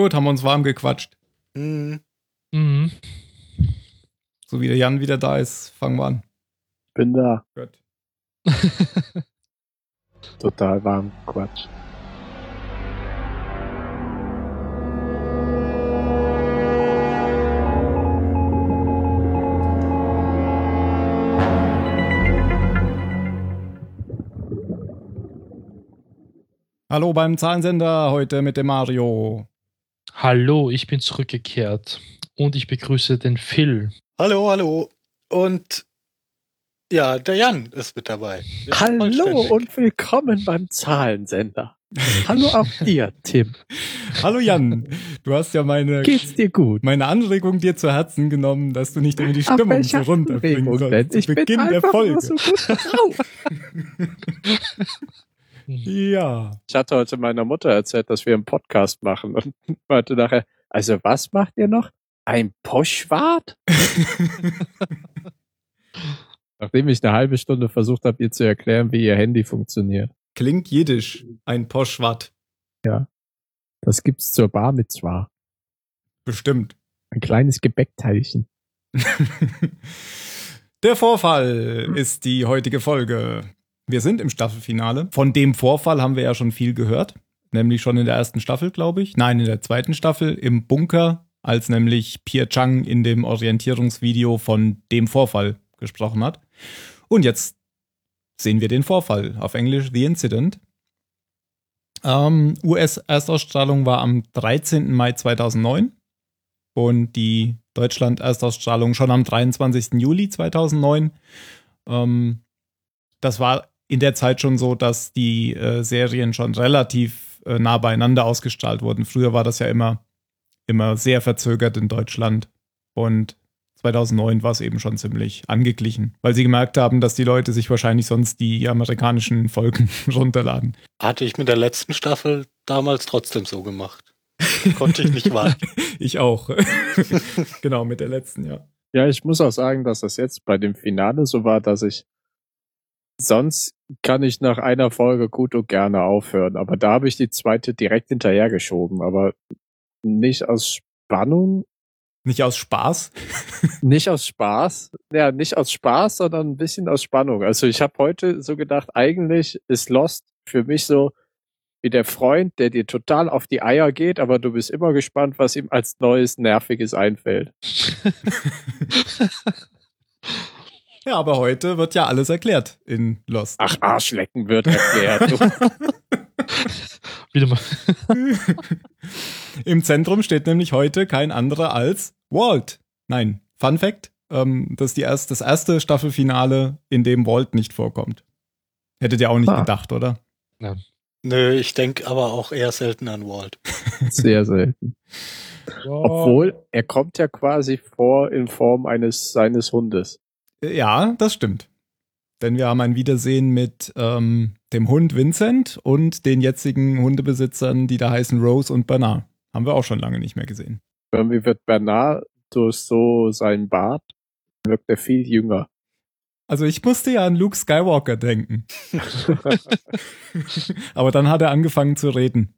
Gut, haben wir uns warm gequatscht. Mhm. Mhm. So wie der Jan wieder da ist, fangen wir an. Bin da. Gut. Total warm. Quatsch. Hallo beim Zahlensender, heute mit dem Mario. Hallo, ich bin zurückgekehrt und ich begrüße den Phil. Hallo, hallo. Und ja, der Jan ist mit dabei. Wir Hallo und willkommen beim Zahlensender. Hallo auch dir, Tim. Hallo Jan, du hast ja meine, Geht's dir gut? meine Anregung dir zu Herzen genommen, dass du nicht immer die Stimmung so runterbringen sollst. Ich bin Beginn der einfach Folge. nur so gut drauf. Ja. Ich hatte heute meiner Mutter erzählt, dass wir einen Podcast machen und meinte nachher, also was macht ihr noch? Ein Poschwart? Nachdem ich eine halbe Stunde versucht habe, ihr zu erklären, wie ihr Handy funktioniert. Klingt jiddisch, ein Poschwat. Das gibt's zur Bar mit zwar. Bestimmt. Ein kleines Gebäckteilchen. Der Vorfall ist die heutige Folge. Wir sind im Staffelfinale. Von dem Vorfall haben wir ja schon viel gehört. Nämlich schon in der ersten Staffel, glaube ich. Nein, in der zweiten Staffel im Bunker, als nämlich Pierre Chang in dem Orientierungsvideo von dem Vorfall gesprochen hat. Und jetzt sehen wir den Vorfall. Auf Englisch The Incident. Ähm, US-Erstausstrahlung war am 13. Mai 2009 und die Deutschland-Erstausstrahlung schon am 23. Juli 2009. Ähm, das war in der Zeit schon so, dass die äh, Serien schon relativ äh, nah beieinander ausgestrahlt wurden. Früher war das ja immer, immer sehr verzögert in Deutschland und 2009 war es eben schon ziemlich angeglichen, weil sie gemerkt haben, dass die Leute sich wahrscheinlich sonst die amerikanischen Folgen runterladen. Hatte ich mit der letzten Staffel damals trotzdem so gemacht. Konnte ich nicht warten. Ich auch. genau, mit der letzten, ja. Ja, ich muss auch sagen, dass das jetzt bei dem Finale so war, dass ich sonst kann ich nach einer Folge gut und gerne aufhören, aber da habe ich die zweite direkt hinterhergeschoben, aber nicht aus Spannung, Nicht aus Spaß. nicht aus Spaß, ja, nicht aus Spaß, sondern ein bisschen aus Spannung. Also ich habe heute so gedacht, eigentlich ist Lost für mich so wie der Freund, der dir total auf die Eier geht, aber du bist immer gespannt, was ihm als neues Nerviges einfällt. Ja, aber heute wird ja alles erklärt in Lost. Ach, Arschlecken wird erklärt. Wieder mal. Im Zentrum steht nämlich heute kein anderer als Walt. Nein, Fun Fact, ähm, das ist die erst, das erste Staffelfinale, in dem Walt nicht vorkommt. Hättet ihr auch nicht Ah. gedacht, oder? Nö, ich denke aber auch eher selten an Walt. Sehr selten. Obwohl, er kommt ja quasi vor in Form eines seines Hundes. Ja, das stimmt. Denn wir haben ein Wiedersehen mit ähm, dem Hund Vincent und den jetzigen Hundebesitzern, die da heißen Rose und Bernard. Haben wir auch schon lange nicht mehr gesehen. Irgendwie wird Bernard durch so seinen Bart wirkt er viel jünger. Also ich musste ja an Luke Skywalker denken. Aber dann hat er angefangen zu reden.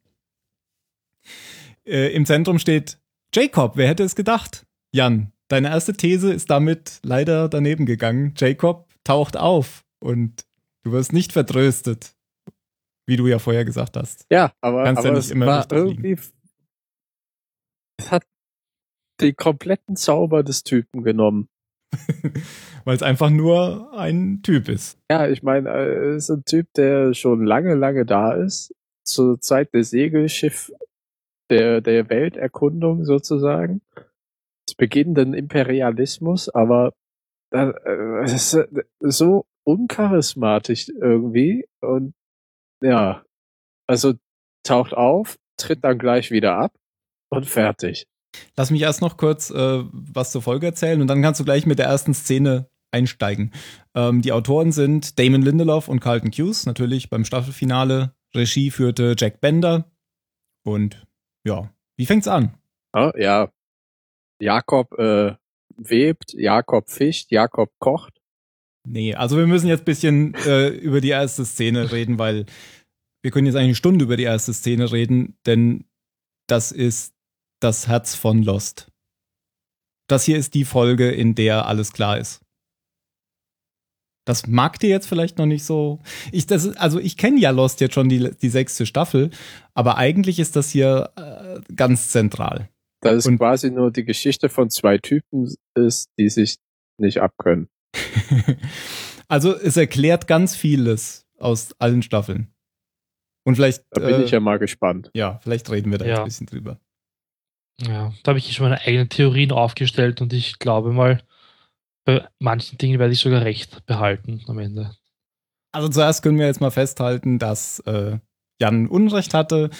Äh, Im Zentrum steht Jacob. Wer hätte es gedacht? Jan, deine erste These ist damit leider daneben gegangen. Jacob taucht auf und du wirst nicht vertröstet, wie du ja vorher gesagt hast. Ja, aber, Kannst ja aber nicht es immer war irgendwie es hat den kompletten Zauber des Typen genommen. Weil es einfach nur ein Typ ist. Ja, ich meine, er ist ein Typ, der schon lange, lange da ist. Zur Zeit des Segelschiff der, der Welterkundung sozusagen. Beginnenden Imperialismus, aber äh, äh, ist so uncharismatisch irgendwie und ja, also taucht auf, tritt dann gleich wieder ab und fertig. Lass mich erst noch kurz äh, was zur Folge erzählen und dann kannst du gleich mit der ersten Szene einsteigen. Ähm, die Autoren sind Damon Lindelof und Carlton Cuse, natürlich beim Staffelfinale. Regie führte Jack Bender. Und ja, wie fängt's an? Ja, ja. Jakob äh, webt, Jakob fischt, Jakob kocht. Nee, also wir müssen jetzt ein bisschen äh, über die erste Szene reden, weil wir können jetzt eigentlich eine Stunde über die erste Szene reden, denn das ist das Herz von Lost. Das hier ist die Folge, in der alles klar ist. Das mag dir jetzt vielleicht noch nicht so. Ich, das also ich kenne ja Lost jetzt schon die, die sechste Staffel, aber eigentlich ist das hier äh, ganz zentral. Das ist Und- quasi nur die Geschichte von zwei Typen ist, die sich nicht abkönnen. also es erklärt ganz vieles aus allen Staffeln. Und vielleicht, Da bin äh, ich ja mal gespannt. ja, vielleicht reden wir da jetzt Ja. ein bisschen drüber. Ja, da habe ich schon meine eigenen Theorien aufgestellt und ich glaube mal, bei manchen Dingen werde ich sogar recht behalten am Ende. Also zuerst können wir jetzt mal festhalten, dass äh, Jan Unrecht hatte.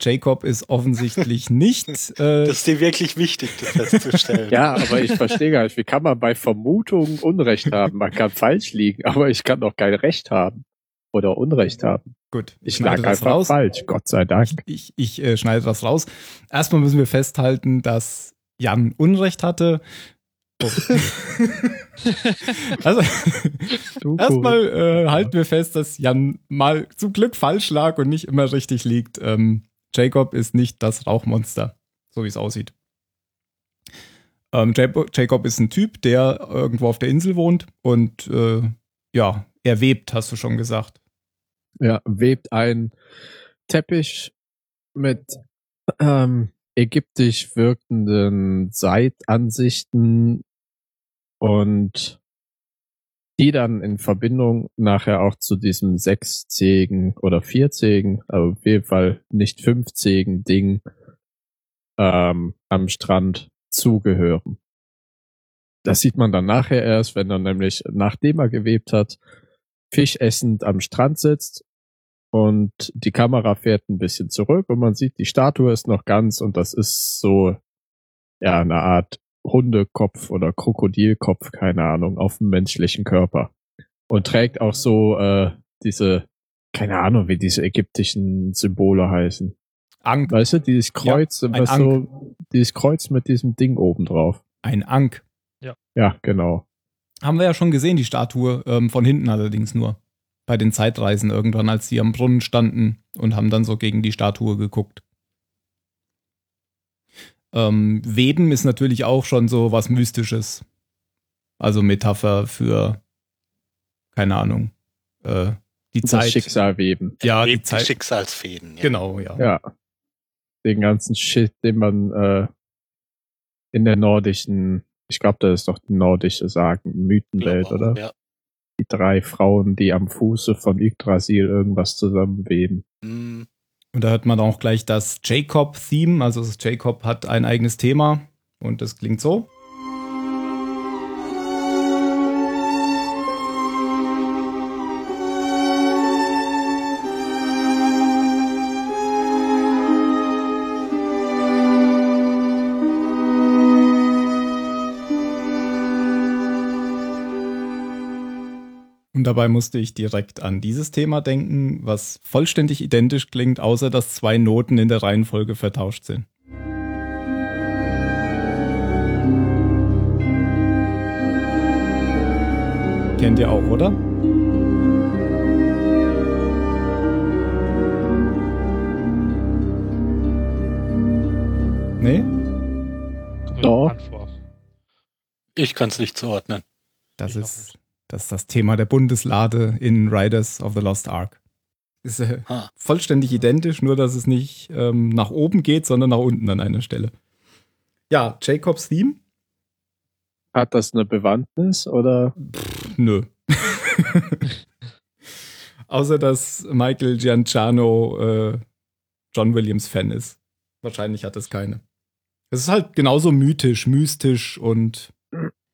Jacob ist offensichtlich nicht. Äh, Das ist dir wirklich wichtig, das festzustellen. Ja, aber ich verstehe gar nicht, wie kann man bei Vermutungen Unrecht haben? Man kann falsch liegen, aber ich kann doch kein Recht haben. Oder Unrecht haben. gut, Ich schneide lag einfach falsch, Gott sei Dank. Ich, ich äh, schneide das raus. Erstmal müssen wir festhalten, dass Jan Unrecht hatte. Oh. also, erstmal äh, halten wir fest, dass Jan mal zum Glück falsch lag und nicht immer richtig liegt. Ähm, Jacob ist nicht das Rauchmonster, so wie es aussieht. Ähm, Jacob, ist ein Typ, der irgendwo auf der Insel wohnt und äh, ja, er webt, hast du schon gesagt. Ja, webt ein Teppich mit ähm, ägyptisch wirkenden Seitansichten und die dann in Verbindung nachher auch zu diesem sechszähigen oder vierzähigen, aber auf jeden Fall nicht fünfzähigen Ding ähm, am Strand zugehören. Das sieht man dann nachher erst, wenn er nämlich, nachdem er gewebt hat, fischessend am Strand sitzt und die Kamera fährt ein bisschen zurück und man sieht, die Statue ist noch ganz und das ist so, ja, eine Art Hundekopf oder Krokodilkopf, keine Ahnung, auf dem menschlichen Körper. Und trägt auch so äh, diese, keine Ahnung, wie diese ägyptischen Symbole heißen. Ankh, Weißt du, dieses Kreuz, ein was so, dieses Kreuz mit diesem Ding oben drauf. ein Ankh. Ja, genau. Haben wir ja schon gesehen, die Statue, ähm, von hinten allerdings nur. Bei den Zeitreisen irgendwann, als sie am Brunnen standen und haben dann so gegen die Statue geguckt. Ähm, Weben ist natürlich auch schon so was Mystisches. Also Metapher für, keine Ahnung, äh, die Das Zeit. Schicksal weben. Ja, die Lebt Zeit. Schicksalsfäden. Ja. Genau, ja. Ja. Den ganzen Shit, den man äh, in der nordischen, ich glaube, das ist doch die nordische Sagen, Mythenwelt, auch, oder? Ja. Die drei Frauen, die am Fuße von Yggdrasil irgendwas zusammenweben. Hm, Und da hört man auch gleich das Jacob-Theme. Also das Jacob hat ein eigenes Thema und das klingt so. Dabei musste ich direkt an dieses Thema denken, was vollständig identisch klingt, außer dass zwei Noten in der Reihenfolge vertauscht sind. Kennt ihr auch, oder? Nee? Doch. ich kann es nicht zuordnen. Das Ich ist, das ist das Thema der Bundeslade in Riders of the Lost Ark. Ist äh, vollständig identisch, nur dass es nicht ähm, nach oben geht, sondern nach unten an einer Stelle. Ja, Jacobs Theme? Hat das eine Bewandtnis oder? Nö. Außer dass Michael Gianciano äh, John Williams Fan ist. Wahrscheinlich hat es keine. Es ist halt genauso mythisch, mystisch und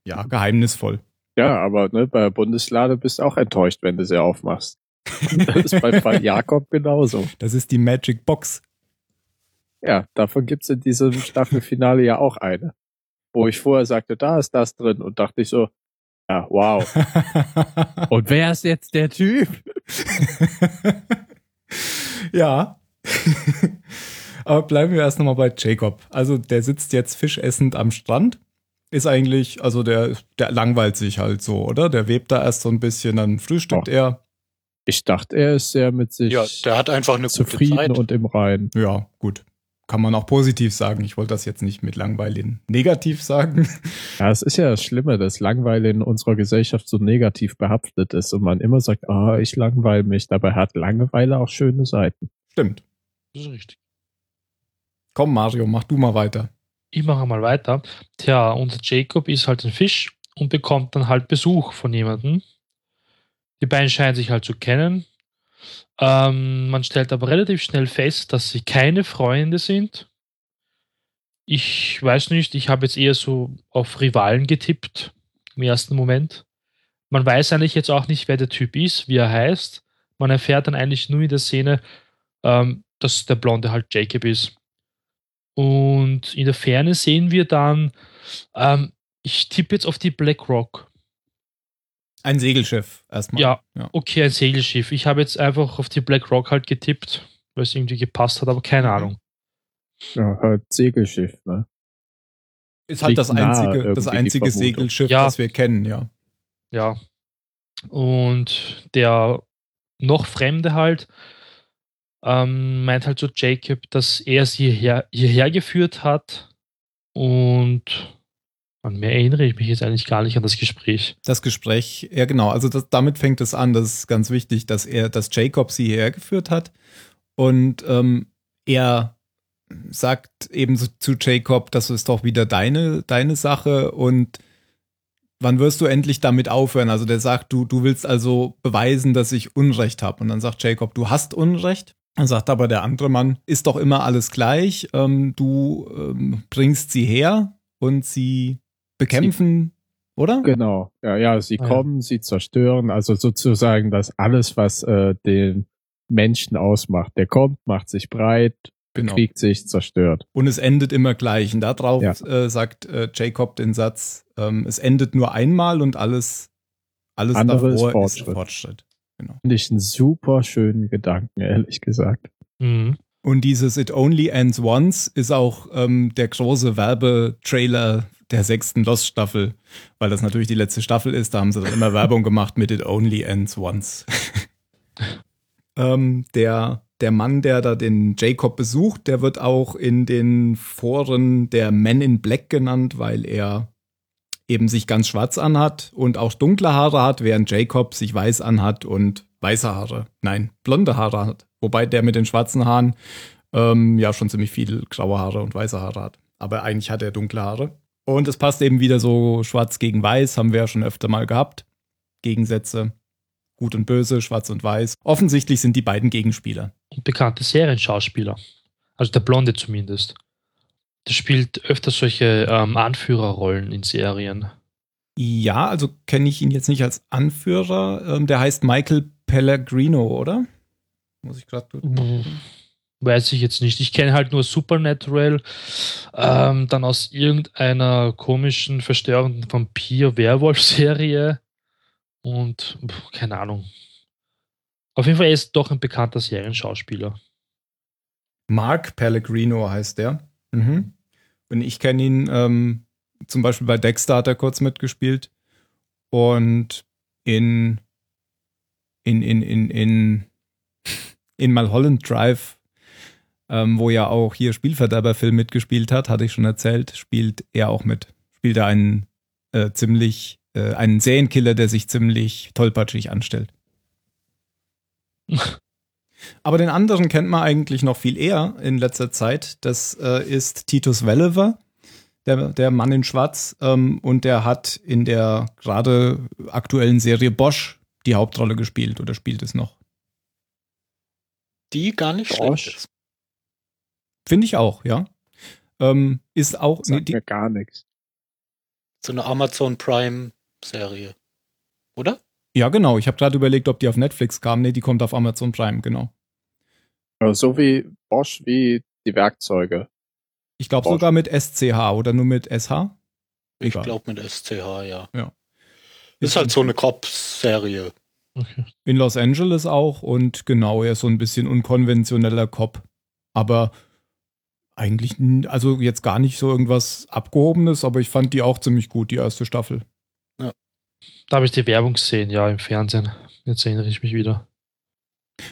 ja, geheimnisvoll. Ja, aber ne, bei der Bundeslade bist du auch enttäuscht, wenn du sie aufmachst. Das ist bei Fall Jakob genauso. Das ist die Magic Box. Ja, davon gibt's in diesem Staffelfinale ja auch eine. Wo ich vorher sagte, da ist das drin und dachte ich so, ja, wow. Und wer ist jetzt der Typ? ja. Aber bleiben wir erst nochmal bei Jacob. Also der sitzt jetzt fischessend am Strand. Ist eigentlich, also der, der langweilt sich halt so, oder? Der webt da erst so ein bisschen, dann frühstückt Doch. er. Ich dachte, er ist sehr mit sich Ja, der hat einfach eine gute zufrieden Zeit. und im Reinen. Ja, gut. kann man auch positiv sagen. Ich wollte das jetzt nicht mit Langweilen negativ sagen. Ja, es ist ja das Schlimme, dass Langweile in unserer Gesellschaft so negativ behaftet ist und man immer sagt, ah, ich langweile mich. Dabei hat Langeweile auch schöne Seiten. Stimmt. Das ist richtig. Komm, Mario, mach du mal weiter. Ich mache mal weiter. Tja, unser Jacob ist halt ein Fisch und bekommt dann halt Besuch von jemandem. Die beiden scheinen sich halt zu kennen. Ähm, man stellt aber relativ schnell fest, dass sie keine Freunde sind. Ich weiß nicht, ich habe jetzt eher so auf Rivalen getippt im ersten Moment. Man weiß eigentlich jetzt auch nicht, wer der Typ ist, wie er heißt. Man erfährt dann eigentlich nur in der Szene, ähm, dass der Blonde halt Jacob ist. Und in der Ferne sehen wir dann, ähm, ich tippe jetzt auf die Black Rock. Ein Segelschiff erstmal. Ja, okay, ein Segelschiff. Ich habe jetzt einfach auf die Black Rock halt getippt, weil es irgendwie gepasst hat, aber keine Mhm. Ahnung. Ja, halt Segelschiff, ne? Ist halt das einzige, das einzige. Segelschiff, Ja. das wir kennen, ja. Ja. Und der noch Fremde halt ähm, meint halt so Jacob, dass er sie hierher, hierher geführt hat und an mehr erinnere ich mich jetzt eigentlich gar nicht an das Gespräch. Das Gespräch, ja genau, also das, damit fängt es an, das ist ganz wichtig, dass er, dass Jacob sie hierher geführt hat und ähm, er sagt eben zu Jacob, das ist doch wieder deine, deine Sache und wann wirst du endlich damit aufhören? Also der sagt, du, du willst also beweisen, dass ich Unrecht habe. Und dann sagt Jacob, du hast Unrecht. Dann sagt aber der andere Mann, ist doch immer alles gleich. Ähm, du ähm, bringst sie her und sie bekämpfen, oder? Genau. Ja, ja, sie Ah, ja. kommen, sie zerstören, also sozusagen das alles, was äh, den Menschen ausmacht. Der kommt, macht sich breit, Genau. kriegt sich, zerstört. Und es endet immer gleich. Und darauf Ja. äh, sagt äh, Jacob den Satz, ähm, es endet nur einmal und alles, alles Andere ist davor Fortschritt. ist Fortschritt. Genau. Finde ich einen super schönen Gedanken, ehrlich gesagt. Mhm. Und dieses It Only Ends Once ist auch ähm, der große Werbetrailer der sechsten Lost-Staffel, weil das natürlich die letzte Staffel ist. Da haben sie dann immer Werbung gemacht mit It Only Ends Once. ähm, der, der Mann, der da den Jacob besucht, der wird auch in den Foren der Men in Black genannt, weil er eben sich ganz schwarz anhat und auch dunkle Haare hat, während Jacob sich weiß anhat und weiße Haare, nein, blonde Haare hat. Wobei der mit den schwarzen Haaren ähm, ja schon ziemlich viel graue Haare und weiße Haare hat. Aber eigentlich hat er dunkle Haare. Und es passt eben wieder so schwarz gegen weiß, haben wir ja schon öfter mal gehabt. Gegensätze, gut und böse, schwarz und weiß. Offensichtlich sind die beiden Gegenspieler. Und bekannte Serienschauspieler. Also der Blonde zumindest. Der spielt öfter solche ähm, Anführerrollen in Serien. Ja, also kenne ich ihn jetzt nicht als Anführer. Ähm, der heißt Michael Pellegrino, oder? Muss ich gerade Weiß ich jetzt nicht. Ich kenne halt nur Supernatural, ähm, dann aus irgendeiner komischen, verstörenden Vampir-Werwolf-Serie und pf, keine Ahnung. Auf jeden Fall er ist doch ein bekannter Serienschauspieler. Mark Pellegrino heißt der. Mhm. Und ich kenne ihn ähm, zum Beispiel bei Dexter hat er kurz mitgespielt. Und in in, in, in, in, in Malholland Drive, ähm, wo ja auch hier Spielverderber-Film mitgespielt hat, hatte ich schon erzählt, spielt er auch mit. Spielt er einen äh, ziemlich, äh, einen Serienkiller, der sich ziemlich tollpatschig anstellt. Aber den anderen kennt man eigentlich noch viel eher in letzter Zeit. Das äh, ist Titus Welliver, der, der Mann in Schwarz. Ähm, und der hat in der gerade aktuellen Serie Bosch die Hauptrolle gespielt oder spielt es noch. Die gar nicht Bosch. schlecht. Finde ich auch, ja. Ähm, ist auch. nee, Sagt die, mir gar nichts. So eine Amazon Prime Serie. Oder? ja, genau. Ich habe gerade überlegt, ob die auf Netflix kam. Nee, die kommt auf Amazon Prime, genau. Aber so wie Bosch wie die Werkzeuge. Ich glaube sogar mit SCH oder nur mit SH. Ich glaube mit SCH, ja. Ja. Ist halt so eine Cops-Serie. Okay. In Los Angeles auch und genau, er ist so ein bisschen unkonventioneller Cop. Aber eigentlich, also jetzt gar nicht so irgendwas Abgehobenes, aber ich fand die auch ziemlich gut, die erste Staffel. Da habe ich die Werbung gesehen, ja, im Fernsehen. Jetzt erinnere ich mich wieder.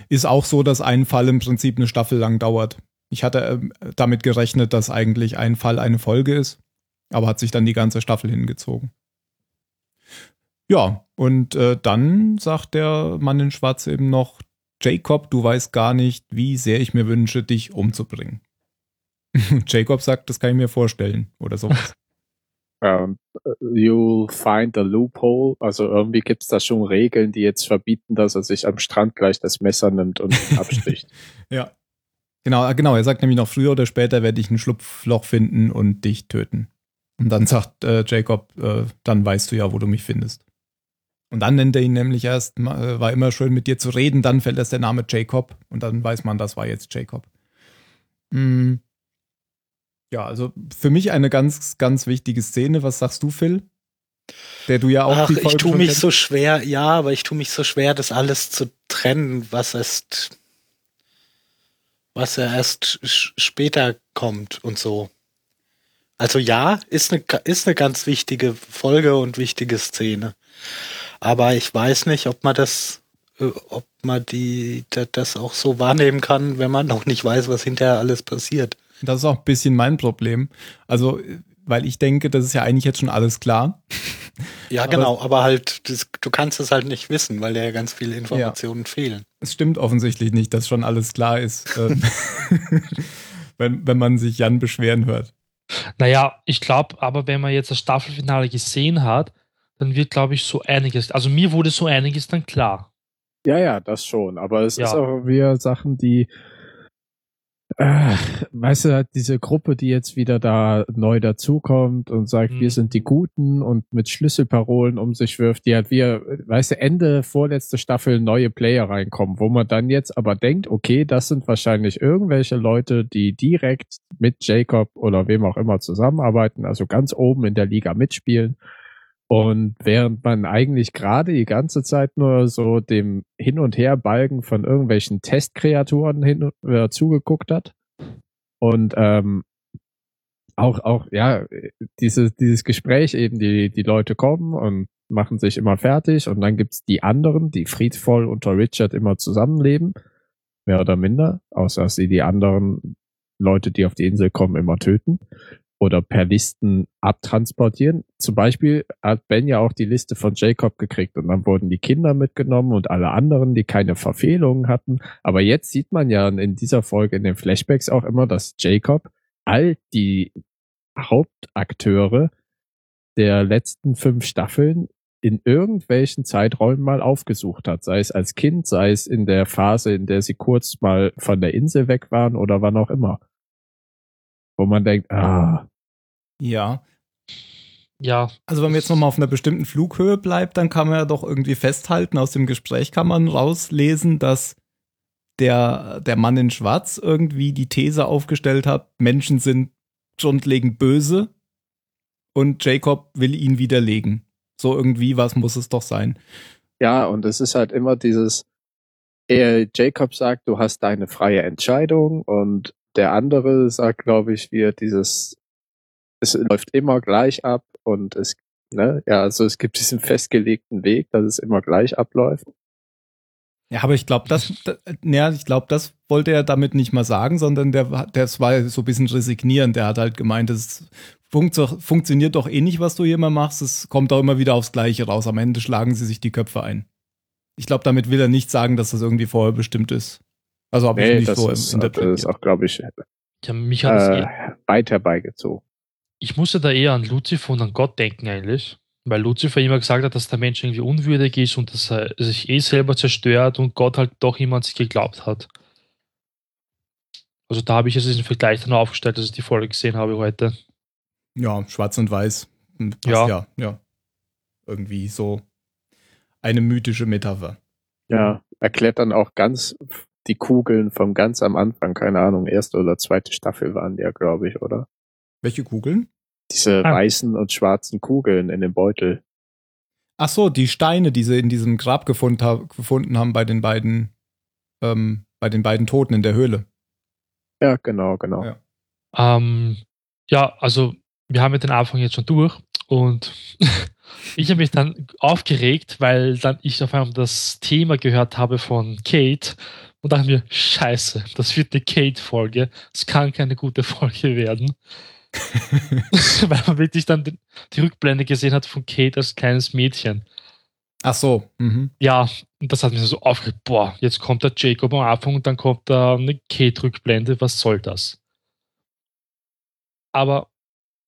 Ist auch so, dass ein Fall im Prinzip eine Staffel lang dauert. Ich hatte ähm, damit gerechnet, dass eigentlich ein Fall eine Folge ist, aber hat sich dann die ganze Staffel hingezogen. Ja, und äh, dann sagt der Mann in Schwarz eben noch, Jacob, du weißt gar nicht, wie sehr ich mir wünsche, dich umzubringen. Jacob sagt, das kann ich mir vorstellen oder sowas. Um, you'll find a loophole. Also irgendwie gibt es da schon Regeln, die jetzt verbieten, dass er sich am Strand gleich das Messer nimmt und absticht. ja. Genau, genau. Er sagt nämlich noch, früher oder später werde ich ein Schlupfloch finden und dich töten. Und dann sagt äh, Jacob, äh, dann weißt du ja, wo du mich findest. Und dann nennt er ihn nämlich erst, äh, war immer schön mit dir zu reden, dann fällt erst der Name Jacob und dann weiß man, das war jetzt Jacob. Mhm. Ja, also für mich eine ganz, ganz wichtige Szene. Was sagst du, Phil? Der du ja auch Ach, die Folge ich tue mich so schwer, ja, aber ich tue mich so schwer, das alles zu trennen, was erst, was er erst später kommt und so. Also ja, ist eine, ist eine ganz wichtige Folge und wichtige Szene. Aber ich weiß nicht, ob man das, äh, ob man die, das auch so wahrnehmen kann, wenn man noch nicht weiß, was hinterher alles passiert. Das ist auch ein bisschen mein Problem. Also, weil ich denke, das ist ja eigentlich jetzt schon alles klar. Ja, aber genau, aber halt, das, du kannst es halt nicht wissen, weil dir ja ganz viele Informationen ja. fehlen. Es stimmt offensichtlich nicht, dass schon alles klar ist, ähm, wenn, wenn man sich Jan beschweren hört. Naja, ich glaube, aber wenn man jetzt das Staffelfinale gesehen hat, dann wird, glaube ich, so einiges, also mir wurde so einiges dann klar. Ja, ja, das schon. Aber es ja. ist auch wieder Sachen, die äh, weißt du, diese Gruppe, die jetzt wieder da neu dazukommt und sagt, mhm. wir sind die Guten und mit Schlüsselparolen um sich wirft, die hat wir, weißt du, Ende vorletzte Staffel neue Player reinkommen, wo man dann jetzt aber denkt, okay, das sind wahrscheinlich irgendwelche Leute, die direkt mit Jacob oder wem auch immer zusammenarbeiten, also ganz oben in der Liga mitspielen. Und während man eigentlich gerade die ganze Zeit nur so dem Hin- und Herbalgen von irgendwelchen Testkreaturen hin äh, zugeguckt hat und ähm, auch auch ja dieses dieses Gespräch eben die die Leute kommen und machen sich immer fertig und dann gibt's die anderen, die friedvoll unter Richard immer zusammenleben, mehr oder minder, außer dass sie die anderen Leute, die auf die Insel kommen, immer töten oder per Listen abtransportieren. Zum Beispiel hat Ben ja auch die Liste von Jacob gekriegt und dann wurden die Kinder mitgenommen und alle anderen, die keine Verfehlungen hatten. Aber jetzt sieht man ja in dieser Folge in den Flashbacks auch immer, dass Jacob all die Hauptakteure der letzten fünf Staffeln in irgendwelchen Zeiträumen mal aufgesucht hat, sei es als Kind, sei es in der Phase, in der sie kurz mal von der Insel weg waren oder wann auch immer. Wo man denkt, ah, ja. Ja. Also wenn man jetzt nochmal auf einer bestimmten Flughöhe bleibt, dann kann man ja doch irgendwie festhalten, aus dem Gespräch kann man rauslesen, dass der, der Mann in Schwarz irgendwie die These aufgestellt hat, Menschen sind grundlegend böse und Jacob will ihn widerlegen. So irgendwie, was muss es doch sein? Ja, und es ist halt immer dieses, er, Jacob sagt, du hast deine freie Entscheidung und der andere sagt, glaube ich, wie dieses es läuft immer gleich ab und es, ne, ja, also es gibt diesen festgelegten Weg, dass es immer gleich abläuft. Ja, aber ich glaube, das, ja, ich glaube, das wollte er damit nicht mal sagen, sondern der, das war so ein bisschen resignierend. Der hat halt gemeint, es funkt, funktioniert doch eh nicht, was du hier immer machst. Es kommt auch immer wieder aufs Gleiche raus. Am Ende schlagen sie sich die Köpfe ein. Ich glaube, damit will er nicht sagen, dass das irgendwie vorher bestimmt ist. Also habe nee, ich nicht so ist, interpretiert. Das ist auch, glaube ich, ja, mich hat äh, weit herbeigezogen ich musste da eher an Lucifer und an Gott denken eigentlich, weil Lucifer immer gesagt hat, dass der Mensch irgendwie unwürdig ist und dass er sich eh selber zerstört und Gott halt doch immer an sich geglaubt hat. Also da habe ich jetzt diesen Vergleich dann aufgestellt, dass ich die Folge gesehen habe heute. Ja, schwarz und weiß. Passt ja. ja, ja. Irgendwie so eine mythische Metapher. Ja, erklärt dann auch ganz die Kugeln vom ganz am Anfang, keine Ahnung, erste oder zweite Staffel waren die ja, glaube ich, oder? Welche Kugeln? Diese ah. weißen und schwarzen Kugeln in dem Beutel. Ach so, die Steine, die sie in diesem Grab gefund, ha gefunden haben bei den beiden, ähm, bei den beiden Toten in der Höhle. Ja, genau, genau. Ja, ähm, ja also wir haben ja den Anfang jetzt schon durch und ich habe mich dann aufgeregt, weil dann ich auf einmal das Thema gehört habe von Kate Und dachten wir, scheiße, das wird eine Kate-Folge. Es kann keine gute Folge werden. Weil man wirklich dann die Rückblende gesehen hat von Kate als kleines Mädchen. Ach so. Mhm. Ja, und das hat mich so aufgeregt. Boah, jetzt kommt der Jacob am Anfang und dann kommt da eine Kate-Rückblende. Was soll das? Aber.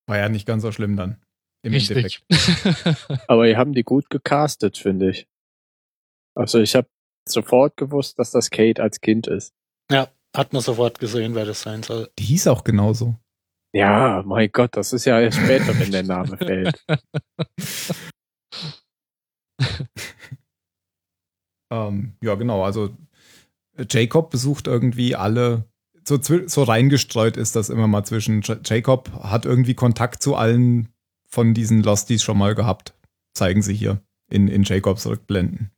War ja nicht ganz so schlimm dann. Im richtig. Endeffekt. Aber ihr haben die gut gecastet, finde ich. Also ich habe sofort gewusst, dass das Kate als Kind ist. Ja, hat man sofort gesehen, wer das sein soll. Die hieß auch genauso. Ja, mein Gott, das ist ja erst später, wenn der Name fällt. ähm, ja, genau. Also Jacob besucht irgendwie alle. So, so reingestreut ist das immer mal zwischen. Jacob hat irgendwie Kontakt zu allen von diesen Losties schon mal gehabt. Zeigen sie hier in, in Jacobs Rückblenden.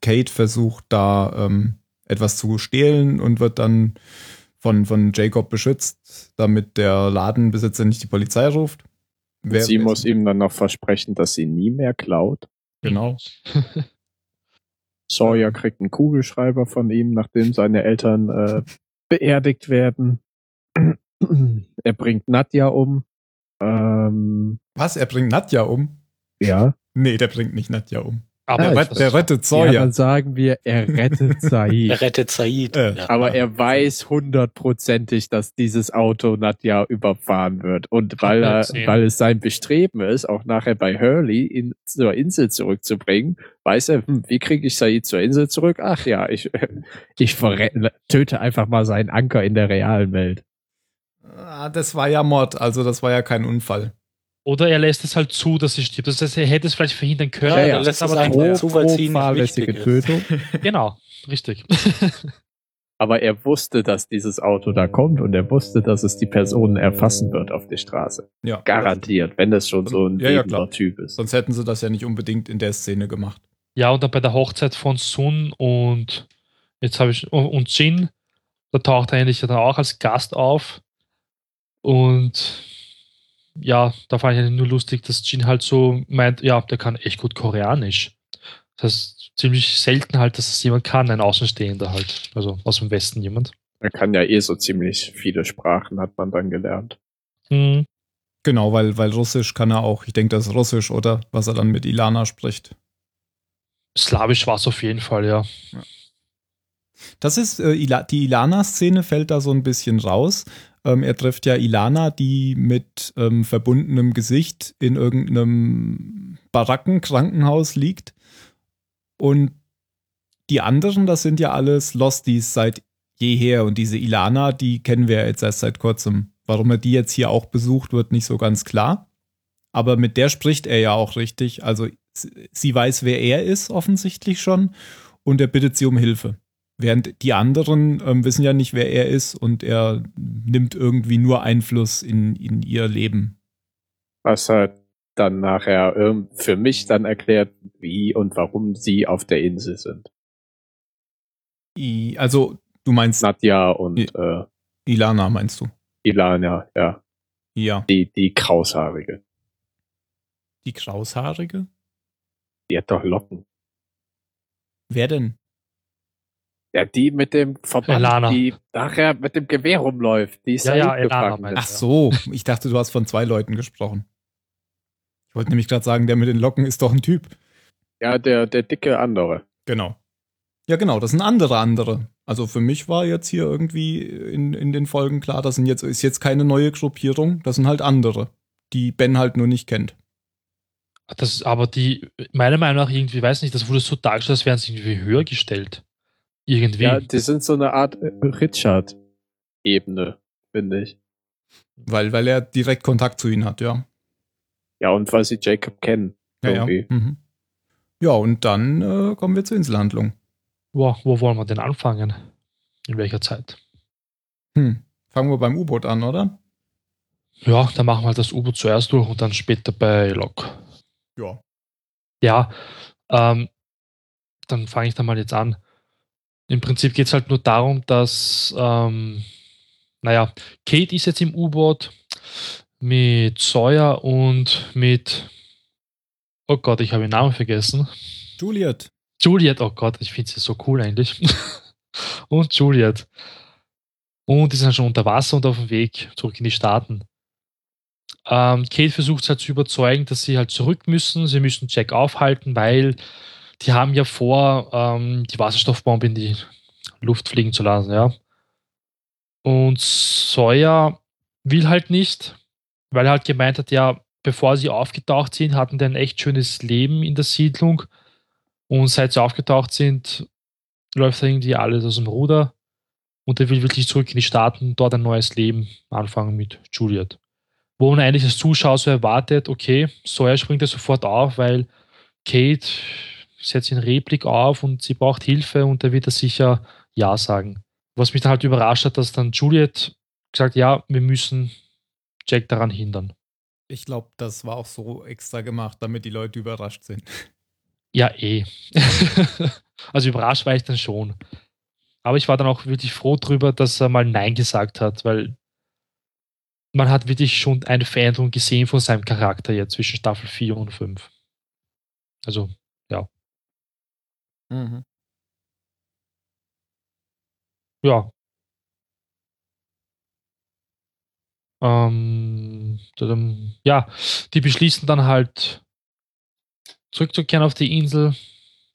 Kate versucht da ähm, etwas zu stehlen und wird dann von, von Jacob beschützt, damit der Ladenbesitzer nicht die Polizei ruft. Wer, sie muss ihm dann noch versprechen, dass sie nie mehr klaut. Genau. Sawyer kriegt einen Kugelschreiber von ihm, nachdem seine Eltern äh, beerdigt werden. er bringt Nadja um. Ähm, Was? Er bringt Nadja um? Ja. Nee, der bringt nicht Nadja um. Aber ja, der, der rettet Sawyer. Ja, dann sagen wir, er rettet Said. er rettet Said. Äh. Ja. Aber er weiß hundertprozentig, dass dieses Auto Nadja überfahren wird. Und weil er, weil es sein Bestreben ist, auch nachher bei Hurley ihn zur Insel zurückzubringen, weiß er, hm, wie kriege ich Said zur Insel zurück? Ach ja, ich, ich töte einfach mal seinen Anker in der realen Welt. Ah, das war ja Mord, also das war ja kein Unfall. Oder er lässt es halt zu, dass sie stirbt. Das heißt, er hätte es vielleicht verhindern können. Ja, ja, er lässt aber einfach zu, weil sie fahrlässige Tötung. genau, richtig. aber er wusste, dass dieses Auto da kommt und er wusste, dass es die Personen erfassen wird auf der Straße. Ja. Garantiert, wenn das schon so ein ja, ja, Typ ist. Sonst hätten sie das ja nicht unbedingt in der Szene gemacht. Ja, und dann bei der Hochzeit von Sun und jetzt habe ich und Jin, da taucht er eigentlich dann auch als Gast auf. Und ja, da fand ich nur lustig, dass Jin halt so meint, ja, der kann echt gut Koreanisch. Das heißt, ziemlich selten halt, dass es jemand kann, ein Außenstehender halt. Also aus dem Westen jemand. Er kann ja eh so ziemlich viele Sprachen, hat man dann gelernt. Mhm. Genau, weil, weil Russisch kann er auch. Ich denke, das ist Russisch, oder? Was er dann mit Ilana spricht. Slawisch war es auf jeden Fall, ja. ja. Das ist, äh, die Ilana-Szene fällt da so ein bisschen raus. Ähm, er trifft ja Ilana, die mit ähm, verbundenem Gesicht in irgendeinem Barackenkrankenhaus liegt. Und die anderen, das sind ja alles Losties seit jeher. Und diese Ilana, die kennen wir jetzt erst seit kurzem. Warum er die jetzt hier auch besucht, wird nicht so ganz klar. Aber mit der spricht er ja auch richtig. Also sie weiß, wer er ist, offensichtlich schon. Und er bittet sie um Hilfe. Während die anderen ähm, wissen ja nicht, wer er ist und er nimmt irgendwie nur Einfluss in, in ihr Leben. Was halt dann nachher ähm, für mich dann erklärt, wie und warum sie auf der Insel sind. I, also, du meinst. Nadja und I, äh, Ilana meinst du? Ilana, ja. Ja. Die, die Kraushaarige. Die Kraushaarige? Die hat doch Locken. Wer denn? Ja, die mit dem Verband, Elana. die nachher mit dem Gewehr rumläuft. Die ist ja, ja, Elana Ach so, ich dachte, du hast von zwei Leuten gesprochen. Ich wollte nämlich gerade sagen, der mit den Locken ist doch ein Typ. Ja, der, der dicke andere. Genau. Ja, genau, das sind andere andere. Also für mich war jetzt hier irgendwie in, in den Folgen klar, das sind jetzt, ist jetzt keine neue Gruppierung, das sind halt andere, die Ben halt nur nicht kennt. Das ist aber die, meiner Meinung nach irgendwie, weiß nicht, das wurde so dargestellt, als wären sie irgendwie höher gestellt. Irgendwie. Ja, die sind so eine Art Richard-Ebene, finde ich. Weil, weil er direkt Kontakt zu ihnen hat, ja. Ja, und weil sie Jacob kennen. Ja, ja. Mhm. ja und dann äh, kommen wir zur Inselhandlung. Wo, wo wollen wir denn anfangen? In welcher Zeit? Hm. Fangen wir beim U-Boot an, oder? Ja, dann machen wir halt das U-Boot zuerst durch und dann später bei Lok. Ja. Ja, ähm, dann fange ich da mal jetzt an. Im Prinzip geht es halt nur darum, dass, ähm, naja, Kate ist jetzt im U-Boot mit Sawyer und mit, oh Gott, ich habe den Namen vergessen. Juliet. Juliet, oh Gott, ich finde sie so cool eigentlich. und Juliet. Und die sind schon unter Wasser und auf dem Weg zurück in die Staaten. Ähm, Kate versucht es halt zu überzeugen, dass sie halt zurück müssen. Sie müssen Jack aufhalten, weil die haben ja vor, ähm, die Wasserstoffbombe in die Luft fliegen zu lassen, ja. Und Sawyer will halt nicht, weil er halt gemeint hat, ja, bevor sie aufgetaucht sind, hatten die ein echt schönes Leben in der Siedlung. Und seit sie aufgetaucht sind, läuft irgendwie alles aus dem Ruder. Und er will wirklich zurück in die Staaten, dort ein neues Leben anfangen mit Juliet. Wo man eigentlich als Zuschauer so erwartet, okay, Sawyer springt er sofort auf, weil Kate setzt ihn Replik auf und sie braucht Hilfe und er wird er sicher Ja sagen. Was mich dann halt überrascht hat, dass dann Juliet gesagt, ja, wir müssen Jack daran hindern. Ich glaube, das war auch so extra gemacht, damit die Leute überrascht sind. Ja, eh. also überrascht war ich dann schon. Aber ich war dann auch wirklich froh drüber, dass er mal Nein gesagt hat, weil man hat wirklich schon eine Veränderung gesehen von seinem Charakter jetzt zwischen Staffel 4 und 5. Also. Mhm. Ja. Ähm, ja, die beschließen dann halt zurückzukehren auf die Insel,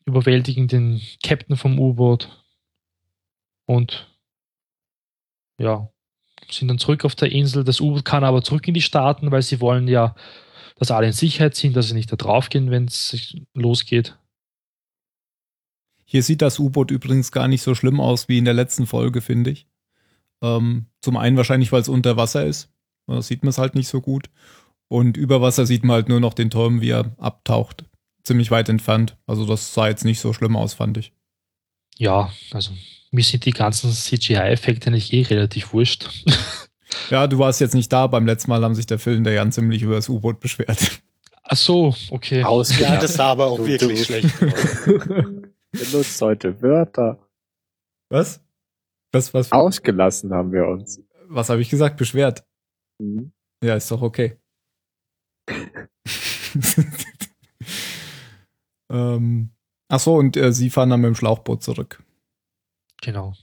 überwältigen den Captain vom U-Boot und ja, sind dann zurück auf der Insel. Das U-Boot kann aber zurück in die Staaten, weil sie wollen ja, dass alle in Sicherheit sind, dass sie nicht da drauf gehen, wenn es losgeht. Hier sieht das U-Boot übrigens gar nicht so schlimm aus wie in der letzten Folge, finde ich. Ähm, zum einen wahrscheinlich, weil es unter Wasser ist. Da sieht man es halt nicht so gut. Und über Wasser sieht man halt nur noch den Turm, wie er abtaucht. Ziemlich weit entfernt. Also das sah jetzt nicht so schlimm aus, fand ich. Ja, also mir sind die ganzen CGI-Effekte nicht eh relativ wurscht. ja, du warst jetzt nicht da. Beim letzten Mal haben sich der Film der Jan ziemlich über das U-Boot beschwert. Ach so, okay. Ja, das sah aber auch du, wirklich du. schlecht Benutzt heute Wörter. Was? Was, was? Ausgelassen haben wir uns. Was habe ich gesagt? Beschwert. Mhm. Ja, ist doch okay. ähm, ach so, und äh, sie fahren dann mit dem Schlauchboot zurück. Genau.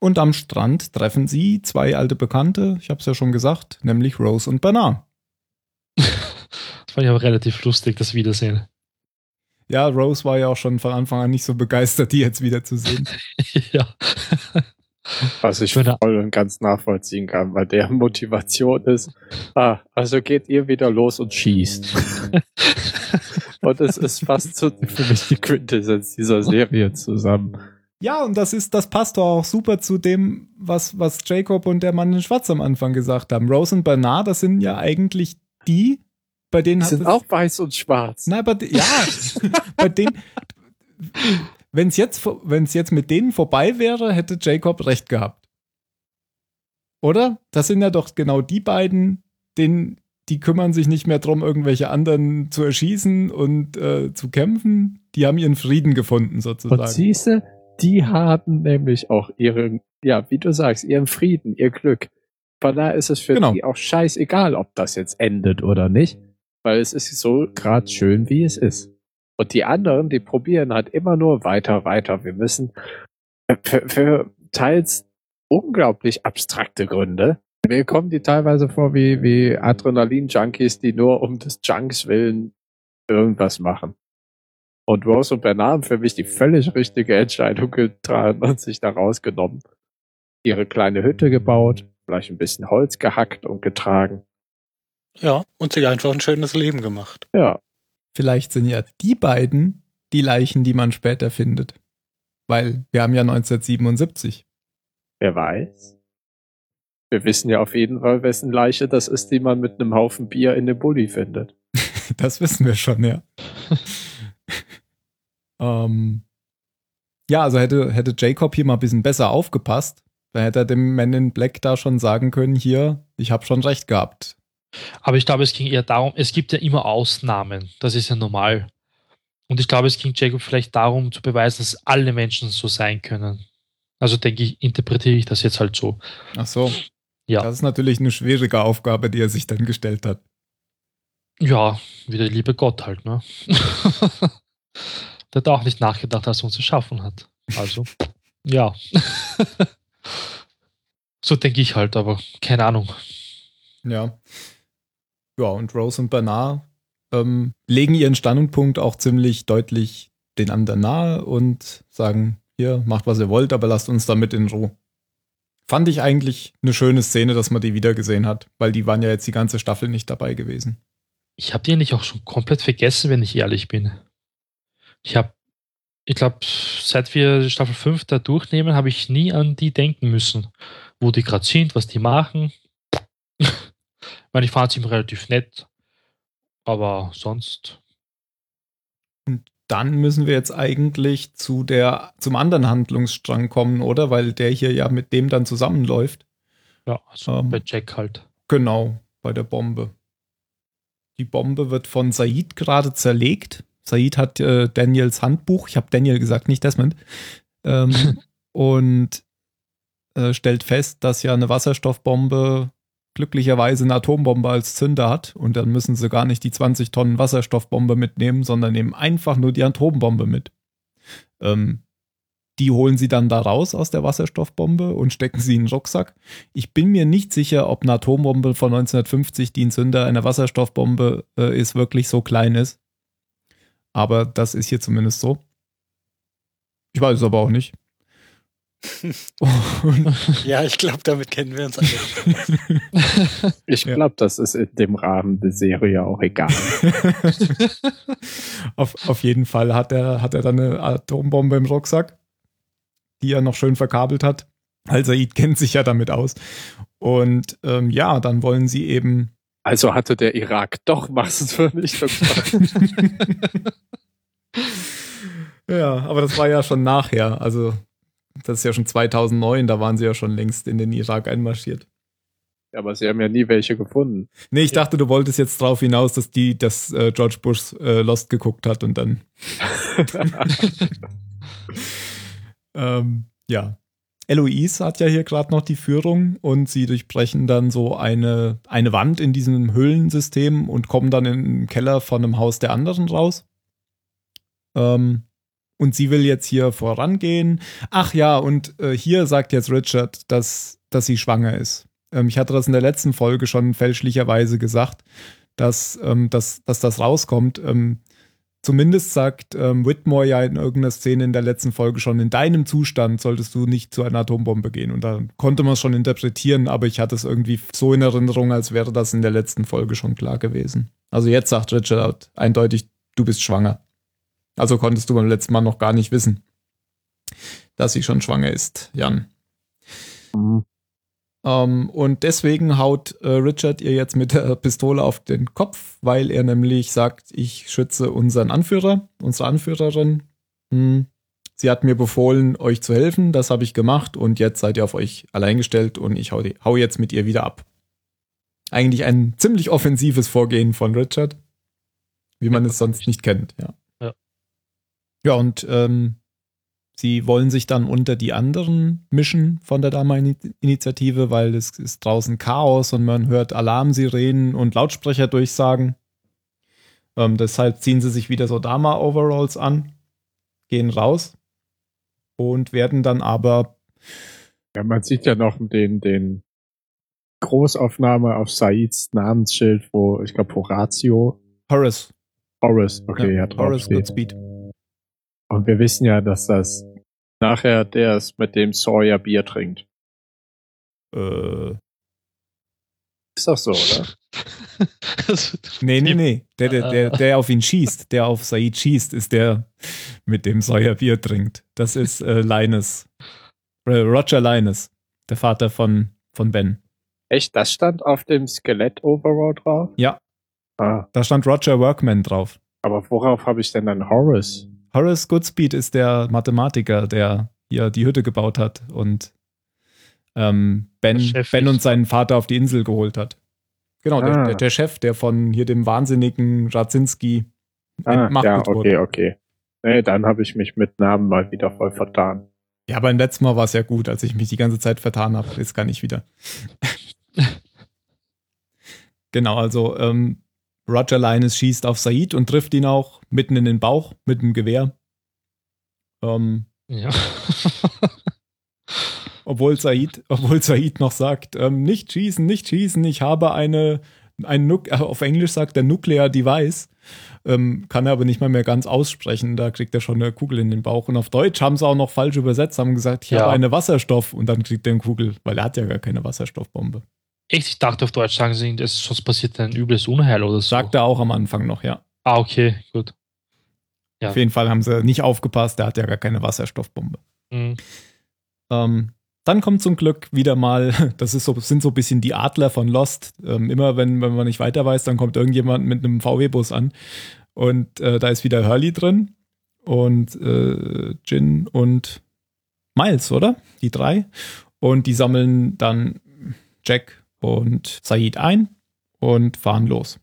Und am Strand treffen sie zwei alte Bekannte, ich habe es ja schon gesagt, nämlich Rose und Bernard. das fand ich aber relativ lustig, das Wiedersehen. Ja, Rose war ja auch schon von Anfang an nicht so begeistert, die jetzt wiederzusehen. ja. Was ich voll und ganz nachvollziehen kann, weil der Motivation ist, ah, also geht ihr wieder los und schießt. und es ist fast so für mich die Quintessenz dieser Serie zusammen. Ja, und das ist, das passt doch auch super zu dem, was, was Jacob und der Mann in Schwarz am Anfang gesagt haben. Rose und Bernard, das sind ja eigentlich die, bei denen die sind auch weiß und schwarz. Nein, aber ja, bei denen, wenn es jetzt, wenn's jetzt mit denen vorbei wäre, hätte Jacob recht gehabt. Oder? Das sind ja doch genau die beiden, denen, die kümmern sich nicht mehr darum, irgendwelche anderen zu erschießen und äh, zu kämpfen. Die haben ihren Frieden gefunden, sozusagen. Und siehste, die haben nämlich auch ihren, ja, wie du sagst, ihren Frieden, ihr Glück. Von daher ist es für genau. die auch scheißegal, ob das jetzt endet oder nicht, weil es ist so gerade schön, wie es ist. Und die anderen, die probieren halt immer nur weiter, weiter. Wir müssen für, für teils unglaublich abstrakte Gründe. Mir kommen die teilweise vor wie, wie Adrenalin-Junkies, die nur um des Junks willen irgendwas machen. Und Rose und Bernard haben für mich die völlig richtige Entscheidung getan und sich da rausgenommen. Ihre kleine Hütte gebaut, vielleicht ein bisschen Holz gehackt und getragen. Ja, und sich einfach ein schönes Leben gemacht. Ja, Vielleicht sind ja die beiden die Leichen, die man später findet. Weil wir haben ja 1977. Wer weiß? Wir wissen ja auf jeden Fall, wessen Leiche das ist, die man mit einem Haufen Bier in dem Bulli findet. das wissen wir schon, ja. ähm, ja, also hätte, hätte Jacob hier mal ein bisschen besser aufgepasst, dann hätte er dem Man in Black da schon sagen können, hier, ich habe schon recht gehabt. Aber ich glaube, es ging eher darum, es gibt ja immer Ausnahmen. Das ist ja normal. Und ich glaube, es ging Jacob vielleicht darum zu beweisen, dass alle Menschen so sein können. Also denke ich, interpretiere ich das jetzt halt so. Ach so. Ja. Das ist natürlich eine schwierige Aufgabe, die er sich dann gestellt hat. Ja, wie der liebe Gott halt, ne? der hat auch nicht nachgedacht, dass er uns erschaffen hat. Also. Ja. so denke ich halt, aber keine Ahnung. Ja. Ja, und Rose und Bernard ähm, legen ihren Standpunkt auch ziemlich deutlich den anderen nahe und sagen, hier, macht was ihr wollt, aber lasst uns damit in Ruhe. Fand ich eigentlich eine schöne Szene, dass man die wiedergesehen hat, weil die waren ja jetzt die ganze Staffel nicht dabei gewesen. Ich habe die eigentlich auch schon komplett vergessen, wenn ich ehrlich bin. Ich habe, ich glaube, seit wir Staffel 5 da durchnehmen, habe ich nie an die denken müssen, wo die gerade sind, was die machen. Meine, ich fand sie relativ nett, aber sonst. Und dann müssen wir jetzt eigentlich zu der, zum anderen Handlungsstrang kommen, oder? Weil der hier ja mit dem dann zusammenläuft. Ja, also ähm, bei Jack halt. Genau, bei der Bombe. Die Bombe wird von Said gerade zerlegt. Said hat äh, Daniels Handbuch, ich habe Daniel gesagt, nicht Desmond, ähm, und äh, stellt fest, dass ja eine Wasserstoffbombe glücklicherweise eine Atombombe als Zünder hat und dann müssen sie gar nicht die 20 Tonnen Wasserstoffbombe mitnehmen, sondern nehmen einfach nur die Atombombe mit. Ähm, die holen sie dann da raus aus der Wasserstoffbombe und stecken sie in den Rucksack. Ich bin mir nicht sicher, ob eine Atombombe von 1950, die ein Zünder einer Wasserstoffbombe äh, ist, wirklich so klein ist. Aber das ist hier zumindest so. Ich weiß es aber auch nicht. ja, ich glaube, damit kennen wir uns alle. ich glaube, das ist in dem Rahmen der Serie auch egal. auf, auf jeden Fall hat er, hat er dann eine Atombombe im Rucksack, die er noch schön verkabelt hat. Al-Said kennt sich ja damit aus. Und ähm, ja, dann wollen sie eben. Also hatte der Irak doch Massenvernichtungswaffen. ja, aber das war ja schon nachher. Also das ist ja schon 2009, da waren sie ja schon längst in den Irak einmarschiert. Ja, aber sie haben ja nie welche gefunden. Nee, ich dachte, du wolltest jetzt drauf hinaus, dass die, dass äh, George Bush äh, Lost geguckt hat und dann. ähm, ja. Eloise hat ja hier gerade noch die Führung und sie durchbrechen dann so eine, eine Wand in diesem Höhlensystem und kommen dann in den Keller von einem Haus der anderen raus. Ähm, und sie will jetzt hier vorangehen. Ach ja, und äh, hier sagt jetzt Richard, dass, dass sie schwanger ist. Ähm, ich hatte das in der letzten Folge schon fälschlicherweise gesagt, dass, ähm, dass, dass das rauskommt. Ähm, zumindest sagt ähm, Whitmore ja in irgendeiner Szene in der letzten Folge schon, in deinem Zustand solltest du nicht zu einer Atombombe gehen. Und da konnte man es schon interpretieren, aber ich hatte es irgendwie so in Erinnerung, als wäre das in der letzten Folge schon klar gewesen. Also jetzt sagt Richard eindeutig, du bist schwanger. Also konntest du beim letzten Mal noch gar nicht wissen, dass sie schon schwanger ist, Jan. Mhm. Um, ähm, und deswegen haut äh, Richard ihr jetzt mit der Pistole auf den Kopf, weil er nämlich sagt, ich schütze unseren Anführer, unsere Anführerin. Hm. Sie hat mir befohlen, euch zu helfen, das habe ich gemacht und jetzt seid ihr auf euch allein gestellt und ich hau, hau jetzt mit ihr wieder ab. Eigentlich ein ziemlich offensives Vorgehen von Richard, wie man es sonst nicht kennt, ja. Ja, und ähm, sie wollen sich dann unter die anderen mischen von der Dama-Initiative, weil es ist draußen Chaos und man hört Alarmsirenen und Lautsprecherdurchsagen. Ähm, deshalb ziehen sie sich wieder so Dama-Overalls an, gehen raus und werden dann aber. Ja, man sieht ja noch den, den Großaufnahme auf Saids Namensschild, wo, ich glaube, Horatio. Horace. Horace, okay, ja, ja Horace Goodspeed. Und wir wissen ja, dass das nachher der ist, mit dem Sawyer Bier trinkt. Äh. Ist doch so, oder? nee, nee, nee. Der, der, der, der auf ihn schießt, der auf Said schießt, ist der, mit dem Sawyer Bier trinkt. Das ist äh, Linus. Äh, Roger Linus, der Vater von, von Ben. Echt? Das stand auf dem Skelett-Overall drauf? Ja. Ah. Da stand Roger Workman drauf. Aber worauf habe ich denn dann Horace? Horace Goodspeed ist der Mathematiker, der hier die Hütte gebaut hat und ähm, Ben, ben und seinen Vater auf die Insel geholt hat. Genau, ah. der, der, der, Chef, der von hier dem wahnsinnigen Radzinski ah, entmachtet ja, okay, wurde. okay. Nee, dann habe ich mich mit Namen mal wieder voll vertan. Ja, beim letzten Mal war es ja gut, als ich mich die ganze Zeit vertan habe. Jetzt kann ich wieder. genau, also ähm, Roger Linus schießt auf Said und trifft ihn auch mitten in den Bauch mit dem Gewehr. Ähm, Ja. Obwohl Said, obwohl Said noch sagt, ähm, nicht schießen, nicht schießen, ich habe eine, ein Nuk äh, auf Englisch sagt er Nuclear Device, ähm, kann er aber nicht mal mehr ganz aussprechen, da kriegt er schon eine Kugel in den Bauch. Und auf Deutsch haben sie auch noch falsch übersetzt, haben gesagt, ich Ja. habe eine Wasserstoff und dann kriegt er eine Kugel, weil er hat ja gar keine Wasserstoffbombe. Echt, ich dachte auf Deutsch sagen sie, es, sonst passiert ein übles Unheil oder so. Sagt er auch am Anfang noch, ja. Ah, okay, gut. Ja. Auf jeden Fall haben sie nicht aufgepasst, der hat ja gar keine Wasserstoffbombe. Mhm. Ähm, dann kommt zum Glück wieder mal, das ist so, sind so ein bisschen die Adler von Lost. Ähm, immer wenn, wenn man nicht weiter weiß, dann kommt irgendjemand mit einem VW-Bus an. Und äh, da ist wieder Hurley drin und äh, Jin und Miles, oder? Die drei. Und die sammeln dann Jack und Said ein und fahren los.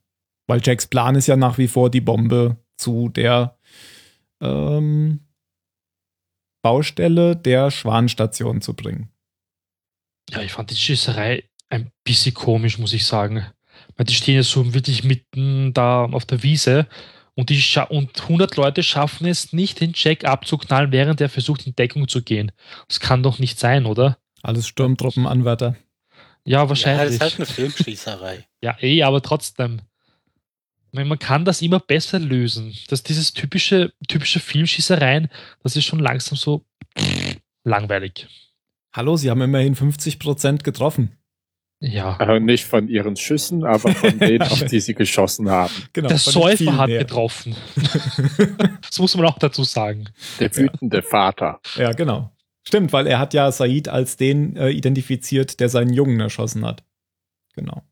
Weil Jacks Plan ist ja nach wie vor, die Bombe zu der ähm, Baustelle der Schwanstation zu bringen. Ja, ich fand die Schießerei ein bisschen komisch, muss ich sagen. Weil die stehen ja so wirklich mitten da auf der Wiese und, die scha- und 100 Leute schaffen es nicht, den Jack abzuknallen, während er versucht, in Deckung zu gehen. Das kann doch nicht sein, oder? Alles Sturmtruppenanwärter. Ja, Ja, das wahrscheinlich. ist halt eine Filmschießerei. Ja, eh, aber trotzdem. Man kann das immer besser lösen. Dass dieses typische, typische Filmschießereien, das ist schon langsam so langweilig. Hallo, sie haben immerhin 50% getroffen. Ja. Äh, nicht von ihren Schüssen, aber von denen, auf die sie geschossen haben. Genau. Der Säufer hat mehr. getroffen. das muss man auch dazu sagen. Der wütende Vater. Ja, genau. Stimmt, weil er hat ja Said als den äh, identifiziert, der seinen Jungen erschossen hat. Genau.